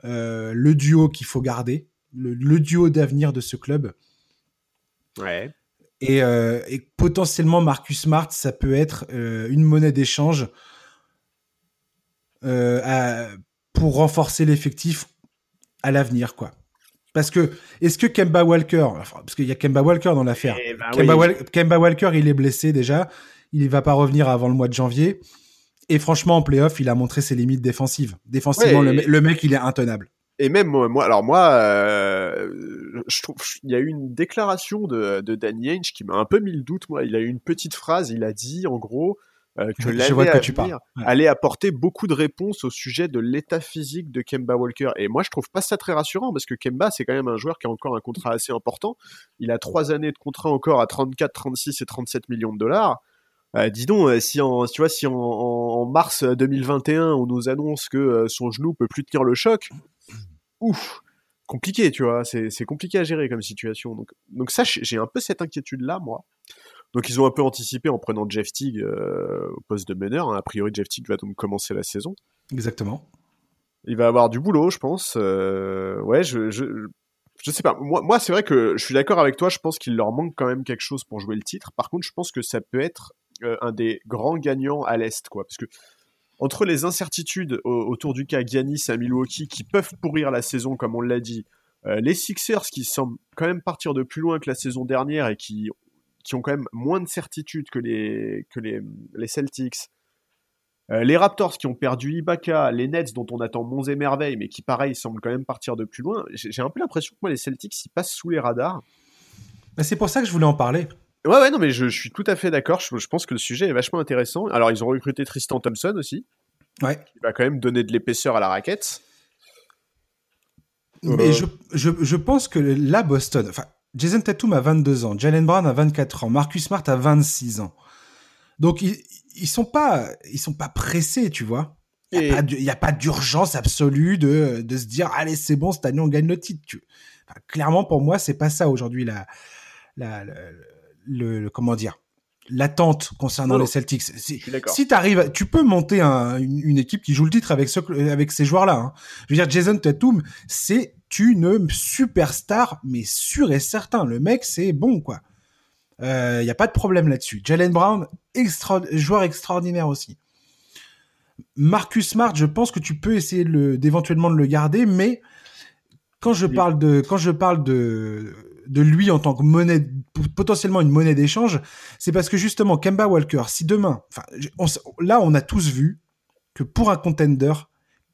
euh, le duo qu'il faut garder, le, duo d'avenir de ce club. Ouais. Et, euh, et, potentiellement Marcus Smart, ça peut être euh, une monnaie d'échange pour renforcer l'effectif à l'avenir, quoi. Parce que est-ce que Kemba Walker, parce qu'il y a Kemba Walker dans l'affaire, Eh ben Kemba, oui. Wal- Kemba Walker, il est blessé déjà, il va pas revenir avant le mois de janvier. Et franchement, en playoff, il a montré ses limites défensives. Défensivement, Ouais, le, et- me- le mec, il est intenable. Et même moi, alors moi, euh, je trouve, il y a eu une déclaration de, de Danny Ainge qui m'a un peu mis le doute. Moi, il a eu une petite phrase. Il a dit, en gros, euh, que l'année à tu venir. Ouais. allait apporter beaucoup de réponses au sujet de l'état physique de Kemba Walker. Et moi, je trouve pas ça très rassurant parce que Kemba, c'est quand même un joueur qui a encore un contrat assez important. Il a trois années de contrat encore à 34, 36 et 37 millions de dollars. Euh, dis donc, euh, si en, tu vois, si en, mars 2021 on nous annonce que euh, son genou peut plus tenir le choc, ouf, compliqué, tu vois, c'est compliqué à gérer comme situation. Donc, donc ça, j'ai un peu cette inquiétude là, moi. Donc ils ont un peu anticipé en prenant Jeff Teague euh, au poste de meneur. hein. A priori, Jeff Teague va donc commencer la saison. Exactement. Il va avoir du boulot, je pense. Euh, ouais, je, je, je sais pas. Moi, moi c'est vrai que je suis d'accord avec toi. Je pense qu'il leur manque quand même quelque chose pour jouer le titre. Par contre, je pense que ça peut être euh, un des grands gagnants à l'Est, quoi. Parce que entre les incertitudes au- autour du cas Giannis à Milwaukee qui peuvent pourrir la saison, comme on l'a dit, euh, les Sixers qui semblent quand même partir de plus loin que la saison dernière et qui, qui ont quand même moins de certitude que les, que les, Celtics. Euh, les Raptors qui ont perdu Ibaka, les Nets dont on attend monts et merveilles, mais qui pareil semblent quand même partir de plus loin. J'ai un peu l'impression que moi les Celtics ils passent sous les radars. C'est pour ça que je voulais en parler. Ouais ouais non mais je, je suis tout à fait d'accord. Je, je pense que le sujet est vachement intéressant. Alors ils ont recruté Tristan Thompson aussi, Ouais. qui va quand même donner de l'épaisseur à la raquette. Mais Euh. je, je, je pense que là, Boston, enfin, Jason Tatum a 22 ans, Jalen Brown a 24 ans, Marcus Smart a 26 ans. Donc, ils, ils sont pas, ils sont pas pressés, tu vois. Il n'y a, pas a d'urgence absolue de, de se dire, allez, c'est bon, cette année, on gagne le titre. tu- Enfin, clairement, pour moi, c'est pas ça aujourd'hui, la, la, la- le, le- comment dire, l'attente concernant les Celtics. Si, si t'arrives, tu peux monter un- une, une équipe qui joue le titre avec, ce, avec ces joueurs-là. hein. Je veux dire, Jason Tatum, c'est une superstar, mais sûr et certain. Le mec, c'est bon, quoi. Il euh, n'y a pas de problème là-dessus. Jalen Brown, extra, joueur extraordinaire aussi. Marcus Smart, je pense que tu peux essayer d'éventuellement de le garder, mais quand je parle de quand je parle de de lui en tant que monnaie potentiellement une monnaie d'échange, c'est parce que justement Kemba Walker, si demain, enfin on là on a tous vu que pour un contender,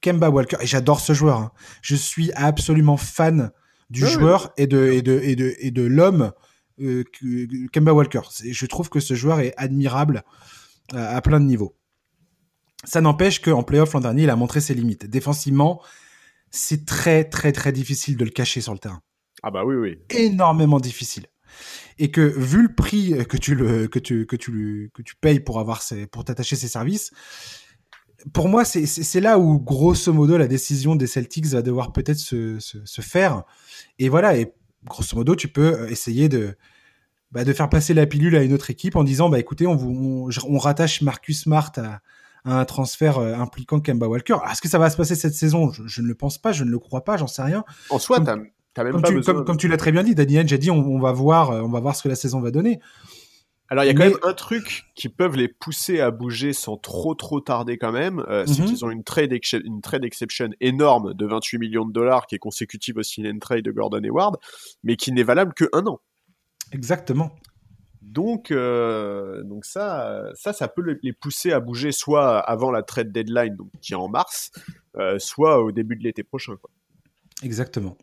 Kemba Walker et j'adore ce joueur, hein, je suis absolument fan du joueur et de et de et de et de l'homme euh, Kemba Walker. Je trouve que ce joueur est admirable à, à plein de niveaux. Ça n'empêche qu'en playoff l'an dernier, il a montré ses limites. Défensivement, c'est très très très difficile de le cacher sur le terrain. Ah bah oui oui. Énormément difficile. Et que vu le prix que tu le que tu que tu que tu payes pour avoir ses, pour t'attacher ses services, pour moi c'est là où grosso modo la décision des Celtics va devoir peut-être se, se se faire. Et voilà et grosso modo tu peux essayer de bah, de faire passer la pilule à une autre équipe en disant bah écoutez on vous on, on rattache Marcus Smart à, à un transfert euh, impliquant Kemba Walker. Est-ce que ça va se passer cette saison? Je, je ne le pense pas, je ne le crois pas, j'en sais rien. En soi t'as même Comme pas tu, besoin. comme, comme tu l'as très bien dit, Danny Ainge a dit on, on va voir, euh, on va voir ce que la saison va donner. Alors il y a quand Mais- même un truc qui peuvent les pousser à bouger sans trop trop tarder quand même, euh, c'est Mhm. qu'ils ont une trade, ex- une trade exception énorme de 28 millions de dollars qui est consécutive au sign and trade de Gordon Hayward, mais qui n'est valable que un an. Exactement. Donc, euh, donc ça, ça, ça peut les- les pousser à bouger soit avant la trade deadline, donc qui est en mars, euh, soit au début de l'été prochain. Quoi. Exactement.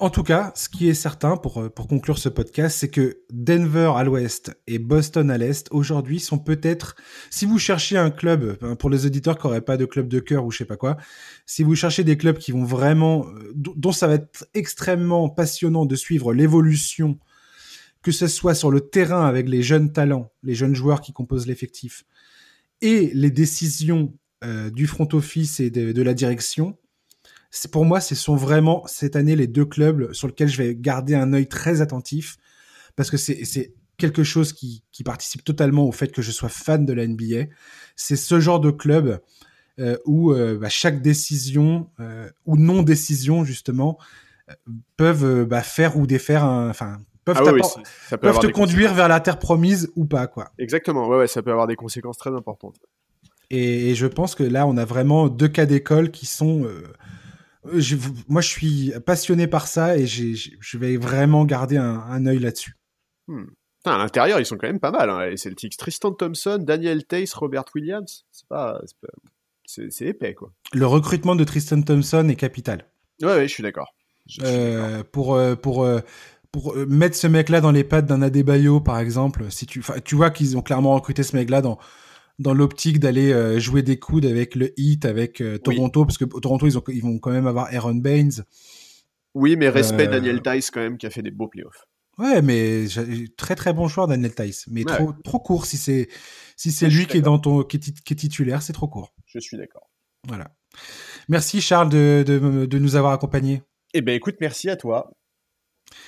En tout cas, ce qui est certain pour, euh, pour conclure ce podcast, c'est que Denver à l'ouest et Boston à l'est, aujourd'hui, sont peut-être, si vous cherchez un club, pour les auditeurs qui n'auraient pas de club de cœur ou je sais pas quoi, si vous cherchez des clubs qui vont vraiment, euh, dont ça va être extrêmement passionnant de suivre l'évolution, que ce soit sur le terrain avec les jeunes talents, les jeunes joueurs qui composent l'effectif, et les décisions euh, du front office et de, la direction, pour moi, ce sont vraiment cette année les deux clubs sur lesquels je vais garder un œil très attentif parce que c'est quelque chose qui, qui participe totalement au fait que je sois fan de la NBA. C'est ce genre de club euh, où euh, bah, chaque décision euh, ou non décision justement peuvent bah, faire ou défaire, un- enfin peuvent, ah peuvent te conduire vers la terre promise ou pas, quoi. Exactement, ouais, ouais, ça peut avoir des conséquences très importantes. Et, je pense que là, on a vraiment deux cas d'école qui sont. Euh, je, moi, je suis passionné par ça et je vais vraiment garder un, un œil là-dessus. Hmm. à l'intérieur, ils sont quand même pas mal. Hein. Les Celtics, Tristan Thompson, Daniel Tace, Robert Williams. C'est pas, c'est épais, quoi. Le recrutement de Tristan Thompson est capital. Ouais, ouais, je suis d'accord. Euh, pour euh, pour pour mettre ce mec-là dans les pattes d'un Adebayo, par exemple, si tu, tu vois qu'ils ont clairement recruté ce mec-là dans dans l'optique d'aller jouer des coudes avec le Heat, avec Toronto, parce que Toronto ils ont ils vont quand même avoir Aaron Baines. Oui, mais respect Daniel Tice quand même qui a fait des beaux playoffs. Ouais, mais très très bon choix Daniel Tice, mais trop trop court si c'est si c'est lui qui est dans ton qui est, titulaire, c'est trop court. Je suis d'accord. Voilà. Merci Charles de, de, de nous avoir accompagnés. Eh ben écoute, merci à toi.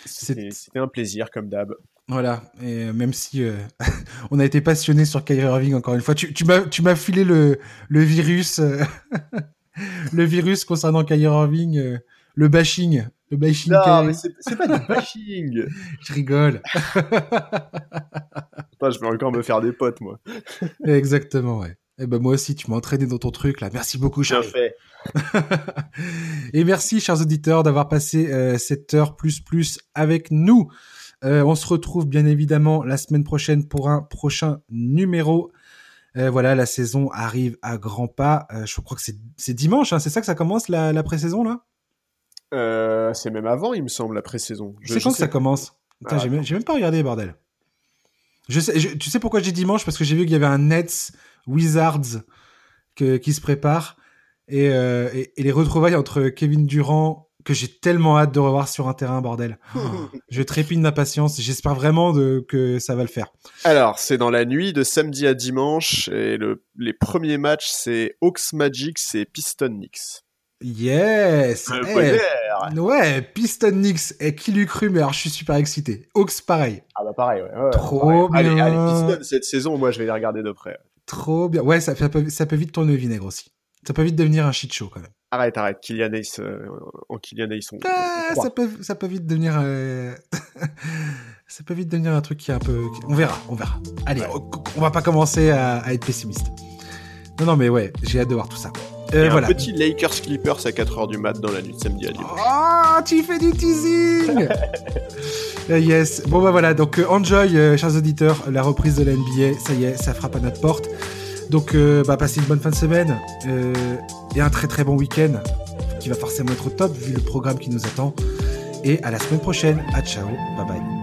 C'était un plaisir comme d'hab. Voilà, et euh, même si euh, on a été passionné sur Kyrie Irving encore une fois, tu, tu m'as tu m'as filé le le virus euh, le virus concernant Kyrie Irving, le bashing, le bashing. Non, mais c'est pas du bashing. je rigole. je vais encore me faire des potes moi. Exactement, ouais. Eh ben moi aussi, tu m'as entraîné dans ton truc là. Merci beaucoup, Charles. Bien fait. Et merci, chers auditeurs, d'avoir passé euh, cette heure plus plus avec nous. Euh, on se retrouve bien évidemment la semaine prochaine pour un prochain numéro. Euh, voilà, la saison arrive à grands pas. je crois que c'est dimanche, hein, c'est ça que ça commence la, la pré-saison là? C'est même avant, il me semble, la pré-saison. C'est quand que ça commence? Ah, J'ai même, pas regardé, bordel. Je sais, tu sais pourquoi j'ai dimanche? Parce que j'ai vu qu'il y avait un Nets Wizards qui se prépare euh, et, les retrouvailles entre Kevin Durant que j'ai tellement hâte de revoir sur un terrain, bordel. je trépigne d'impatience. J'espère vraiment que ça va le faire. Alors, c'est dans la nuit de samedi à dimanche et les premiers matchs, c'est Hawks Magic, c'est Piston Knicks. Yes! Eh, ouais, Piston Knicks. Et qui lui cru, mais alors je suis super excité. Hawks, pareil. Ah bah pareil, ouais. Trop bien. Allez, allez, Piston, cette saison, moi je vais les regarder de près. Trop bien. Ouais, ça, peut, ça peut vite tourner au vinaigre aussi. Ça peut vite devenir un shit show quand même. Arrête, arrête. Kylian Ace, euh, en Kylian Ace, on, ah, ça peut, ça peut vite devenir, euh... ça peut vite devenir un truc qui est un peu, on verra, on verra. Allez, on, va pas commencer à, être pessimiste. Non, non, mais ouais, j'ai hâte de voir tout ça. Euh, voilà. Un petit Lakers Clippers à 4h du mat dans la nuit de samedi à dimanche. Oh, tu fais du teasing euh, Yes. Bon bah voilà, donc euh, enjoy, chers auditeurs, la reprise de la NBA. Ça y est, ça frappe à notre porte. Donc, euh, bah, passez une bonne fin de semaine euh, et un très très bon week-end qui va forcément être top vu le programme qui nous attend. Et à la semaine prochaine. À ciao. Bye bye.